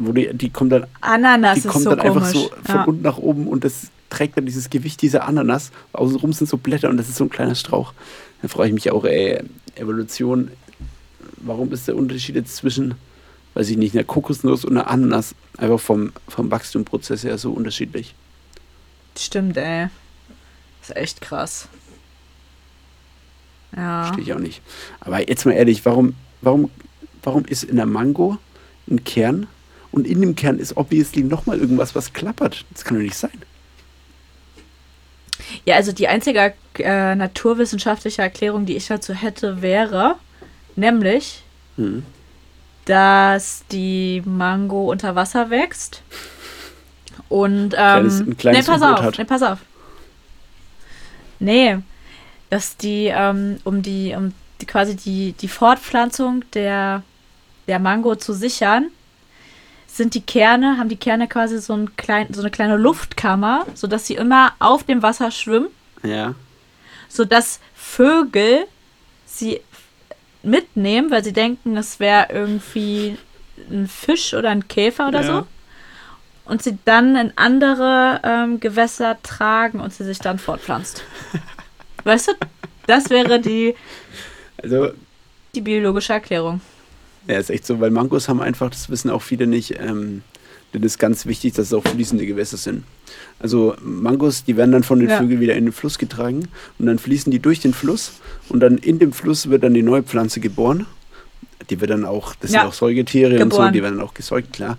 wo die, die kommt dann, Ananas die kommt so dann komisch. einfach so von ja. unten nach oben und das trägt dann dieses Gewicht dieser Ananas. Außenrum sind so Blätter und das ist so ein kleiner Strauch. Da freue ich mich auch, ey, Evolution. Warum ist der Unterschied jetzt zwischen, weiß ich nicht, einer Kokosnuss und einer Ananas einfach vom, vom Wachstumprozess her so unterschiedlich? Stimmt, ey. Das ist echt krass. Ja. Verstehe ich auch nicht. Aber jetzt mal ehrlich, warum, warum, warum ist in der Mango ein Kern und in dem Kern ist obviously nochmal irgendwas, was klappert. Das kann doch nicht sein. Ja, also die einzige äh, naturwissenschaftliche Erklärung, die ich dazu hätte, wäre nämlich, hm. dass die Mango unter Wasser wächst. Und, ähm, kleines, ein kleines nee, pass auf, nee, pass auf. Nee, dass die, ähm, um die, um die, quasi die, die Fortpflanzung der, der Mango zu sichern, sind die Kerne, haben die Kerne quasi so, ein klein, so eine kleine Luftkammer, sodass sie immer auf dem Wasser schwimmen. Ja. Sodass Vögel sie mitnehmen, weil sie denken, es wäre irgendwie ein Fisch oder ein Käfer oder ja. so. Und sie dann in andere ähm, Gewässer tragen und sie sich dann fortpflanzt. weißt du, das wäre die, also, die biologische Erklärung. Ja, ist echt so, weil Mangos haben einfach, das wissen auch viele nicht, ähm, denn es ist ganz wichtig, dass es auch fließende Gewässer sind. Also Mangos, die werden dann von den ja. Vögeln wieder in den Fluss getragen und dann fließen die durch den Fluss und dann in dem Fluss wird dann die neue Pflanze geboren. Die wird dann auch, das ja. sind auch Säugetiere geboren. und so, die werden dann auch gesäugt, klar.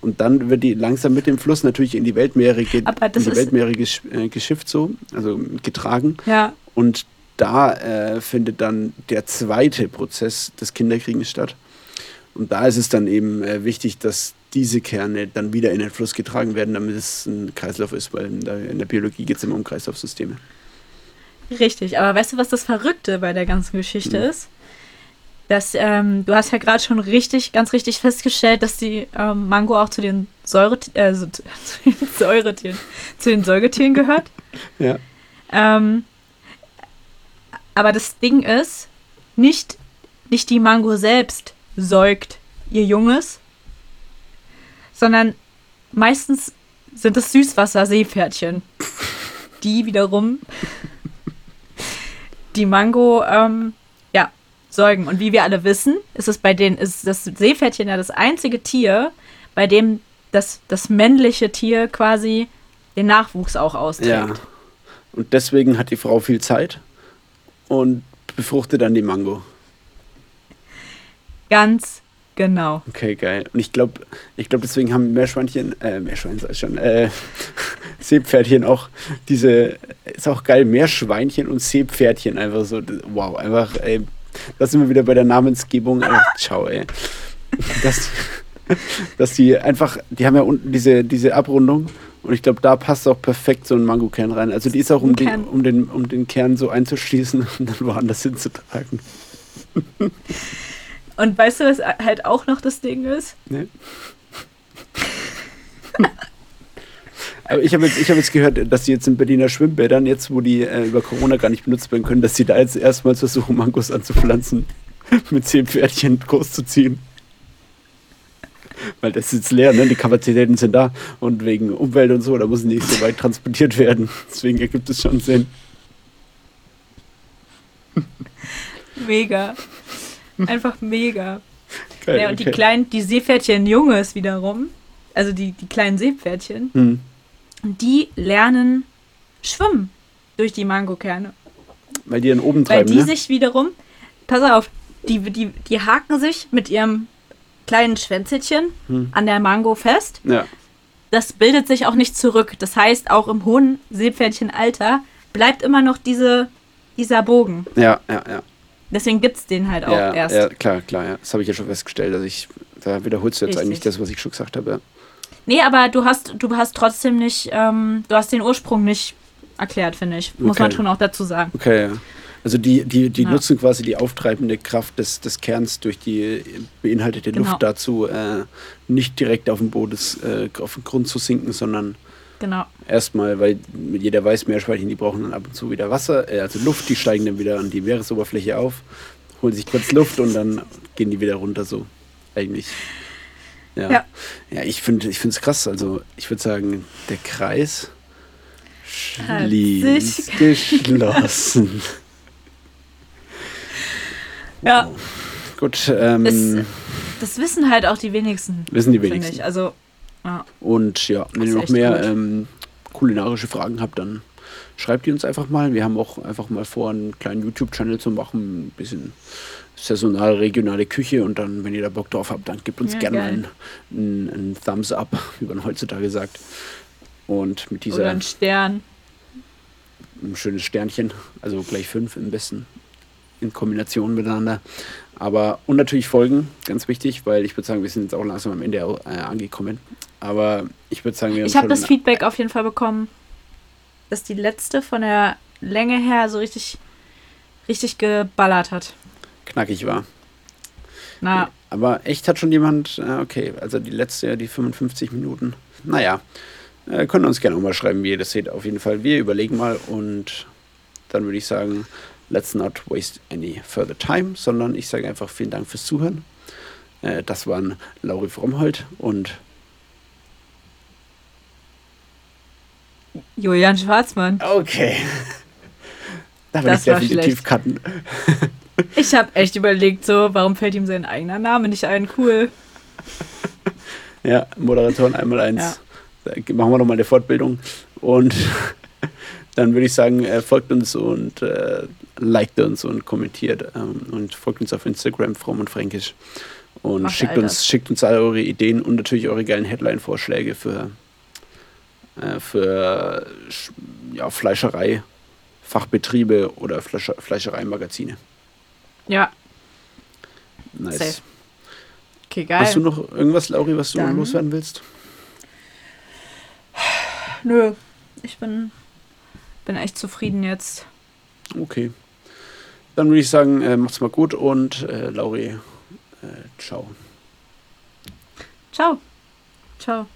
Und dann wird die langsam mit dem Fluss natürlich in die Weltmeere, ge in die Weltmeere gesch äh, geschifft, so, also getragen. Ja. Und da äh, findet dann der zweite Prozess des Kinderkriegens statt. Und da ist es dann eben äh, wichtig, dass diese Kerne dann wieder in den Fluss getragen werden, damit es ein Kreislauf ist, weil in der, in der Biologie geht es immer um Kreislaufsysteme. Richtig, aber weißt du, was das Verrückte bei der ganzen Geschichte hm. ist? Dass, ähm, du hast ja gerade schon richtig, ganz richtig festgestellt, dass die ähm, Mango auch zu den, Säure, äh, zu, zu den Säuretieren, zu den Säugetieren gehört. Ja. Ähm, aber das Ding ist, nicht, nicht die Mango selbst säugt ihr Junges, sondern meistens sind es Süßwasser-Seepferdchen, die wiederum die Mango ähm, ja, säugen. Und wie wir alle wissen, ist es bei denen, ist das Seepferdchen ja das einzige Tier, bei dem das, das männliche Tier quasi den Nachwuchs auch austrägt. Ja. Und deswegen hat die Frau viel Zeit und befruchtet dann die Mango. Ganz genau. Okay, geil. Und ich glaube, ich glaube, deswegen haben Meerschweinchen, äh, Meerschwein sag ich schon, äh, Seepferdchen auch diese, ist auch geil, Meerschweinchen und Seepferdchen einfach so, wow, einfach, ey, da sind wir wieder bei der Namensgebung, einfach, ciao, ey. Das, dass die einfach, die haben ja unten diese, diese Abrundung und ich glaube, da passt auch perfekt so ein Mangokern rein. Also die ist auch, um, die, um, den, um den Kern so einzuschließen und dann woanders hinzutragen. Und weißt du, was halt auch noch das Ding ist? Nee. Aber ich habe jetzt, hab jetzt gehört, dass die jetzt in Berliner Schwimmbädern, jetzt wo die äh, über Corona gar nicht benutzt werden können, dass sie da jetzt erstmals versuchen, Mangos anzupflanzen, mit zehn Pferdchen großzuziehen. Weil das ist leer, ne? die Kapazitäten sind da und wegen Umwelt und so, da muss nicht so weit transportiert werden. Deswegen ergibt es schon Sinn. Mega. Einfach mega. Geil, ja, und okay. die kleinen, die Seepferdchen Junges wiederum, also die, die kleinen Seepferdchen, hm. die lernen schwimmen durch die Mangokerne. Weil die dann oben treiben, Weil die ne? sich wiederum, pass auf, die, die, die haken sich mit ihrem kleinen Schwänzelchen hm. an der Mango fest. Ja. Das bildet sich auch nicht zurück. Das heißt, auch im hohen Seepferdchenalter bleibt immer noch diese, dieser Bogen. Ja, ja, ja. Deswegen gibt es den halt auch ja, erst. Ja, klar, klar, ja. Das habe ich ja schon festgestellt. Also ich, da wiederholst du jetzt Richtig. eigentlich das, was ich schon gesagt habe. Ja. Nee, aber du hast, du hast trotzdem nicht, ähm, du hast den Ursprung nicht erklärt, finde ich. Muss okay. man schon auch dazu sagen. Okay, ja. Also die, die, die ja. nutzen quasi die auftreibende Kraft des, des Kerns durch die beinhaltete genau. Luft dazu, äh, nicht direkt auf den Boden, äh, auf den Grund zu sinken, sondern Genau. Erstmal, weil jeder weiß, Meerschweinchen, die brauchen dann ab und zu wieder Wasser, äh, also Luft, die steigen dann wieder an die Meeresoberfläche auf, holen sich kurz Luft und dann gehen die wieder runter, so eigentlich. Ja, ja. ja ich finde es krass. Also, ich würde sagen, der Kreis schließt geschlossen. ja. Gut. Ähm, es, das wissen halt auch die wenigsten. Wissen die wenigsten. Ich. Also, ja. Und ja, wenn ihr noch mehr ähm, kulinarische Fragen habt, dann schreibt die uns einfach mal. Wir haben auch einfach mal vor, einen kleinen YouTube-Channel zu machen, ein bisschen saisonal regionale Küche und dann, wenn ihr da Bock drauf habt, dann gebt uns ja, gerne mal einen, einen, einen, Thumbs up, wie man heutzutage sagt. Und mit dieser. Oder ein Stern. Ein schönes Sternchen, also gleich fünf im besten in Kombination miteinander. Aber und natürlich folgen, ganz wichtig, weil ich würde sagen, wir sind jetzt auch langsam am Ende äh, angekommen. Aber ich würde sagen, wir Ich habe das Feedback auf jeden Fall bekommen, dass die letzte von der Länge her so richtig, richtig geballert hat. Knackig war. Na. Aber echt hat schon jemand, äh, okay, also die letzte, die 55 Minuten. Naja, äh, können uns gerne auch mal schreiben, wie ihr das seht. Auf jeden Fall, wir überlegen mal und dann würde ich sagen, let's not waste any further time, sondern ich sage einfach vielen Dank fürs Zuhören. Äh, das waren Lauri Frommholt und Julian Schwarzmann. Okay. Da will ich definitiv cutten. ich habe echt überlegt, so, warum fällt ihm sein eigener Name nicht ein? Cool. Ja, Moderatoren einmal eins. Ja. Da machen wir nochmal eine Fortbildung. Und dann würde ich sagen, äh, folgt uns und äh, liked uns und kommentiert ähm, und folgt uns auf Instagram, Fromm und Fränkisch. Und schickt uns, schickt uns alle eure Ideen und natürlich eure geilen Headline-Vorschläge für, äh, für ja, Fleischerei, Fachbetriebe oder Fleischer, Fleischereimagazine. Ja. Nice. Safe. Okay, geil. Hast du noch irgendwas, Lauri, was du Dann. loswerden willst? Nö, ich bin, bin echt zufrieden jetzt. Okay. Dann würde ich sagen, äh, macht's mal gut und äh, Lauri, äh, ciao. Ciao. Ciao.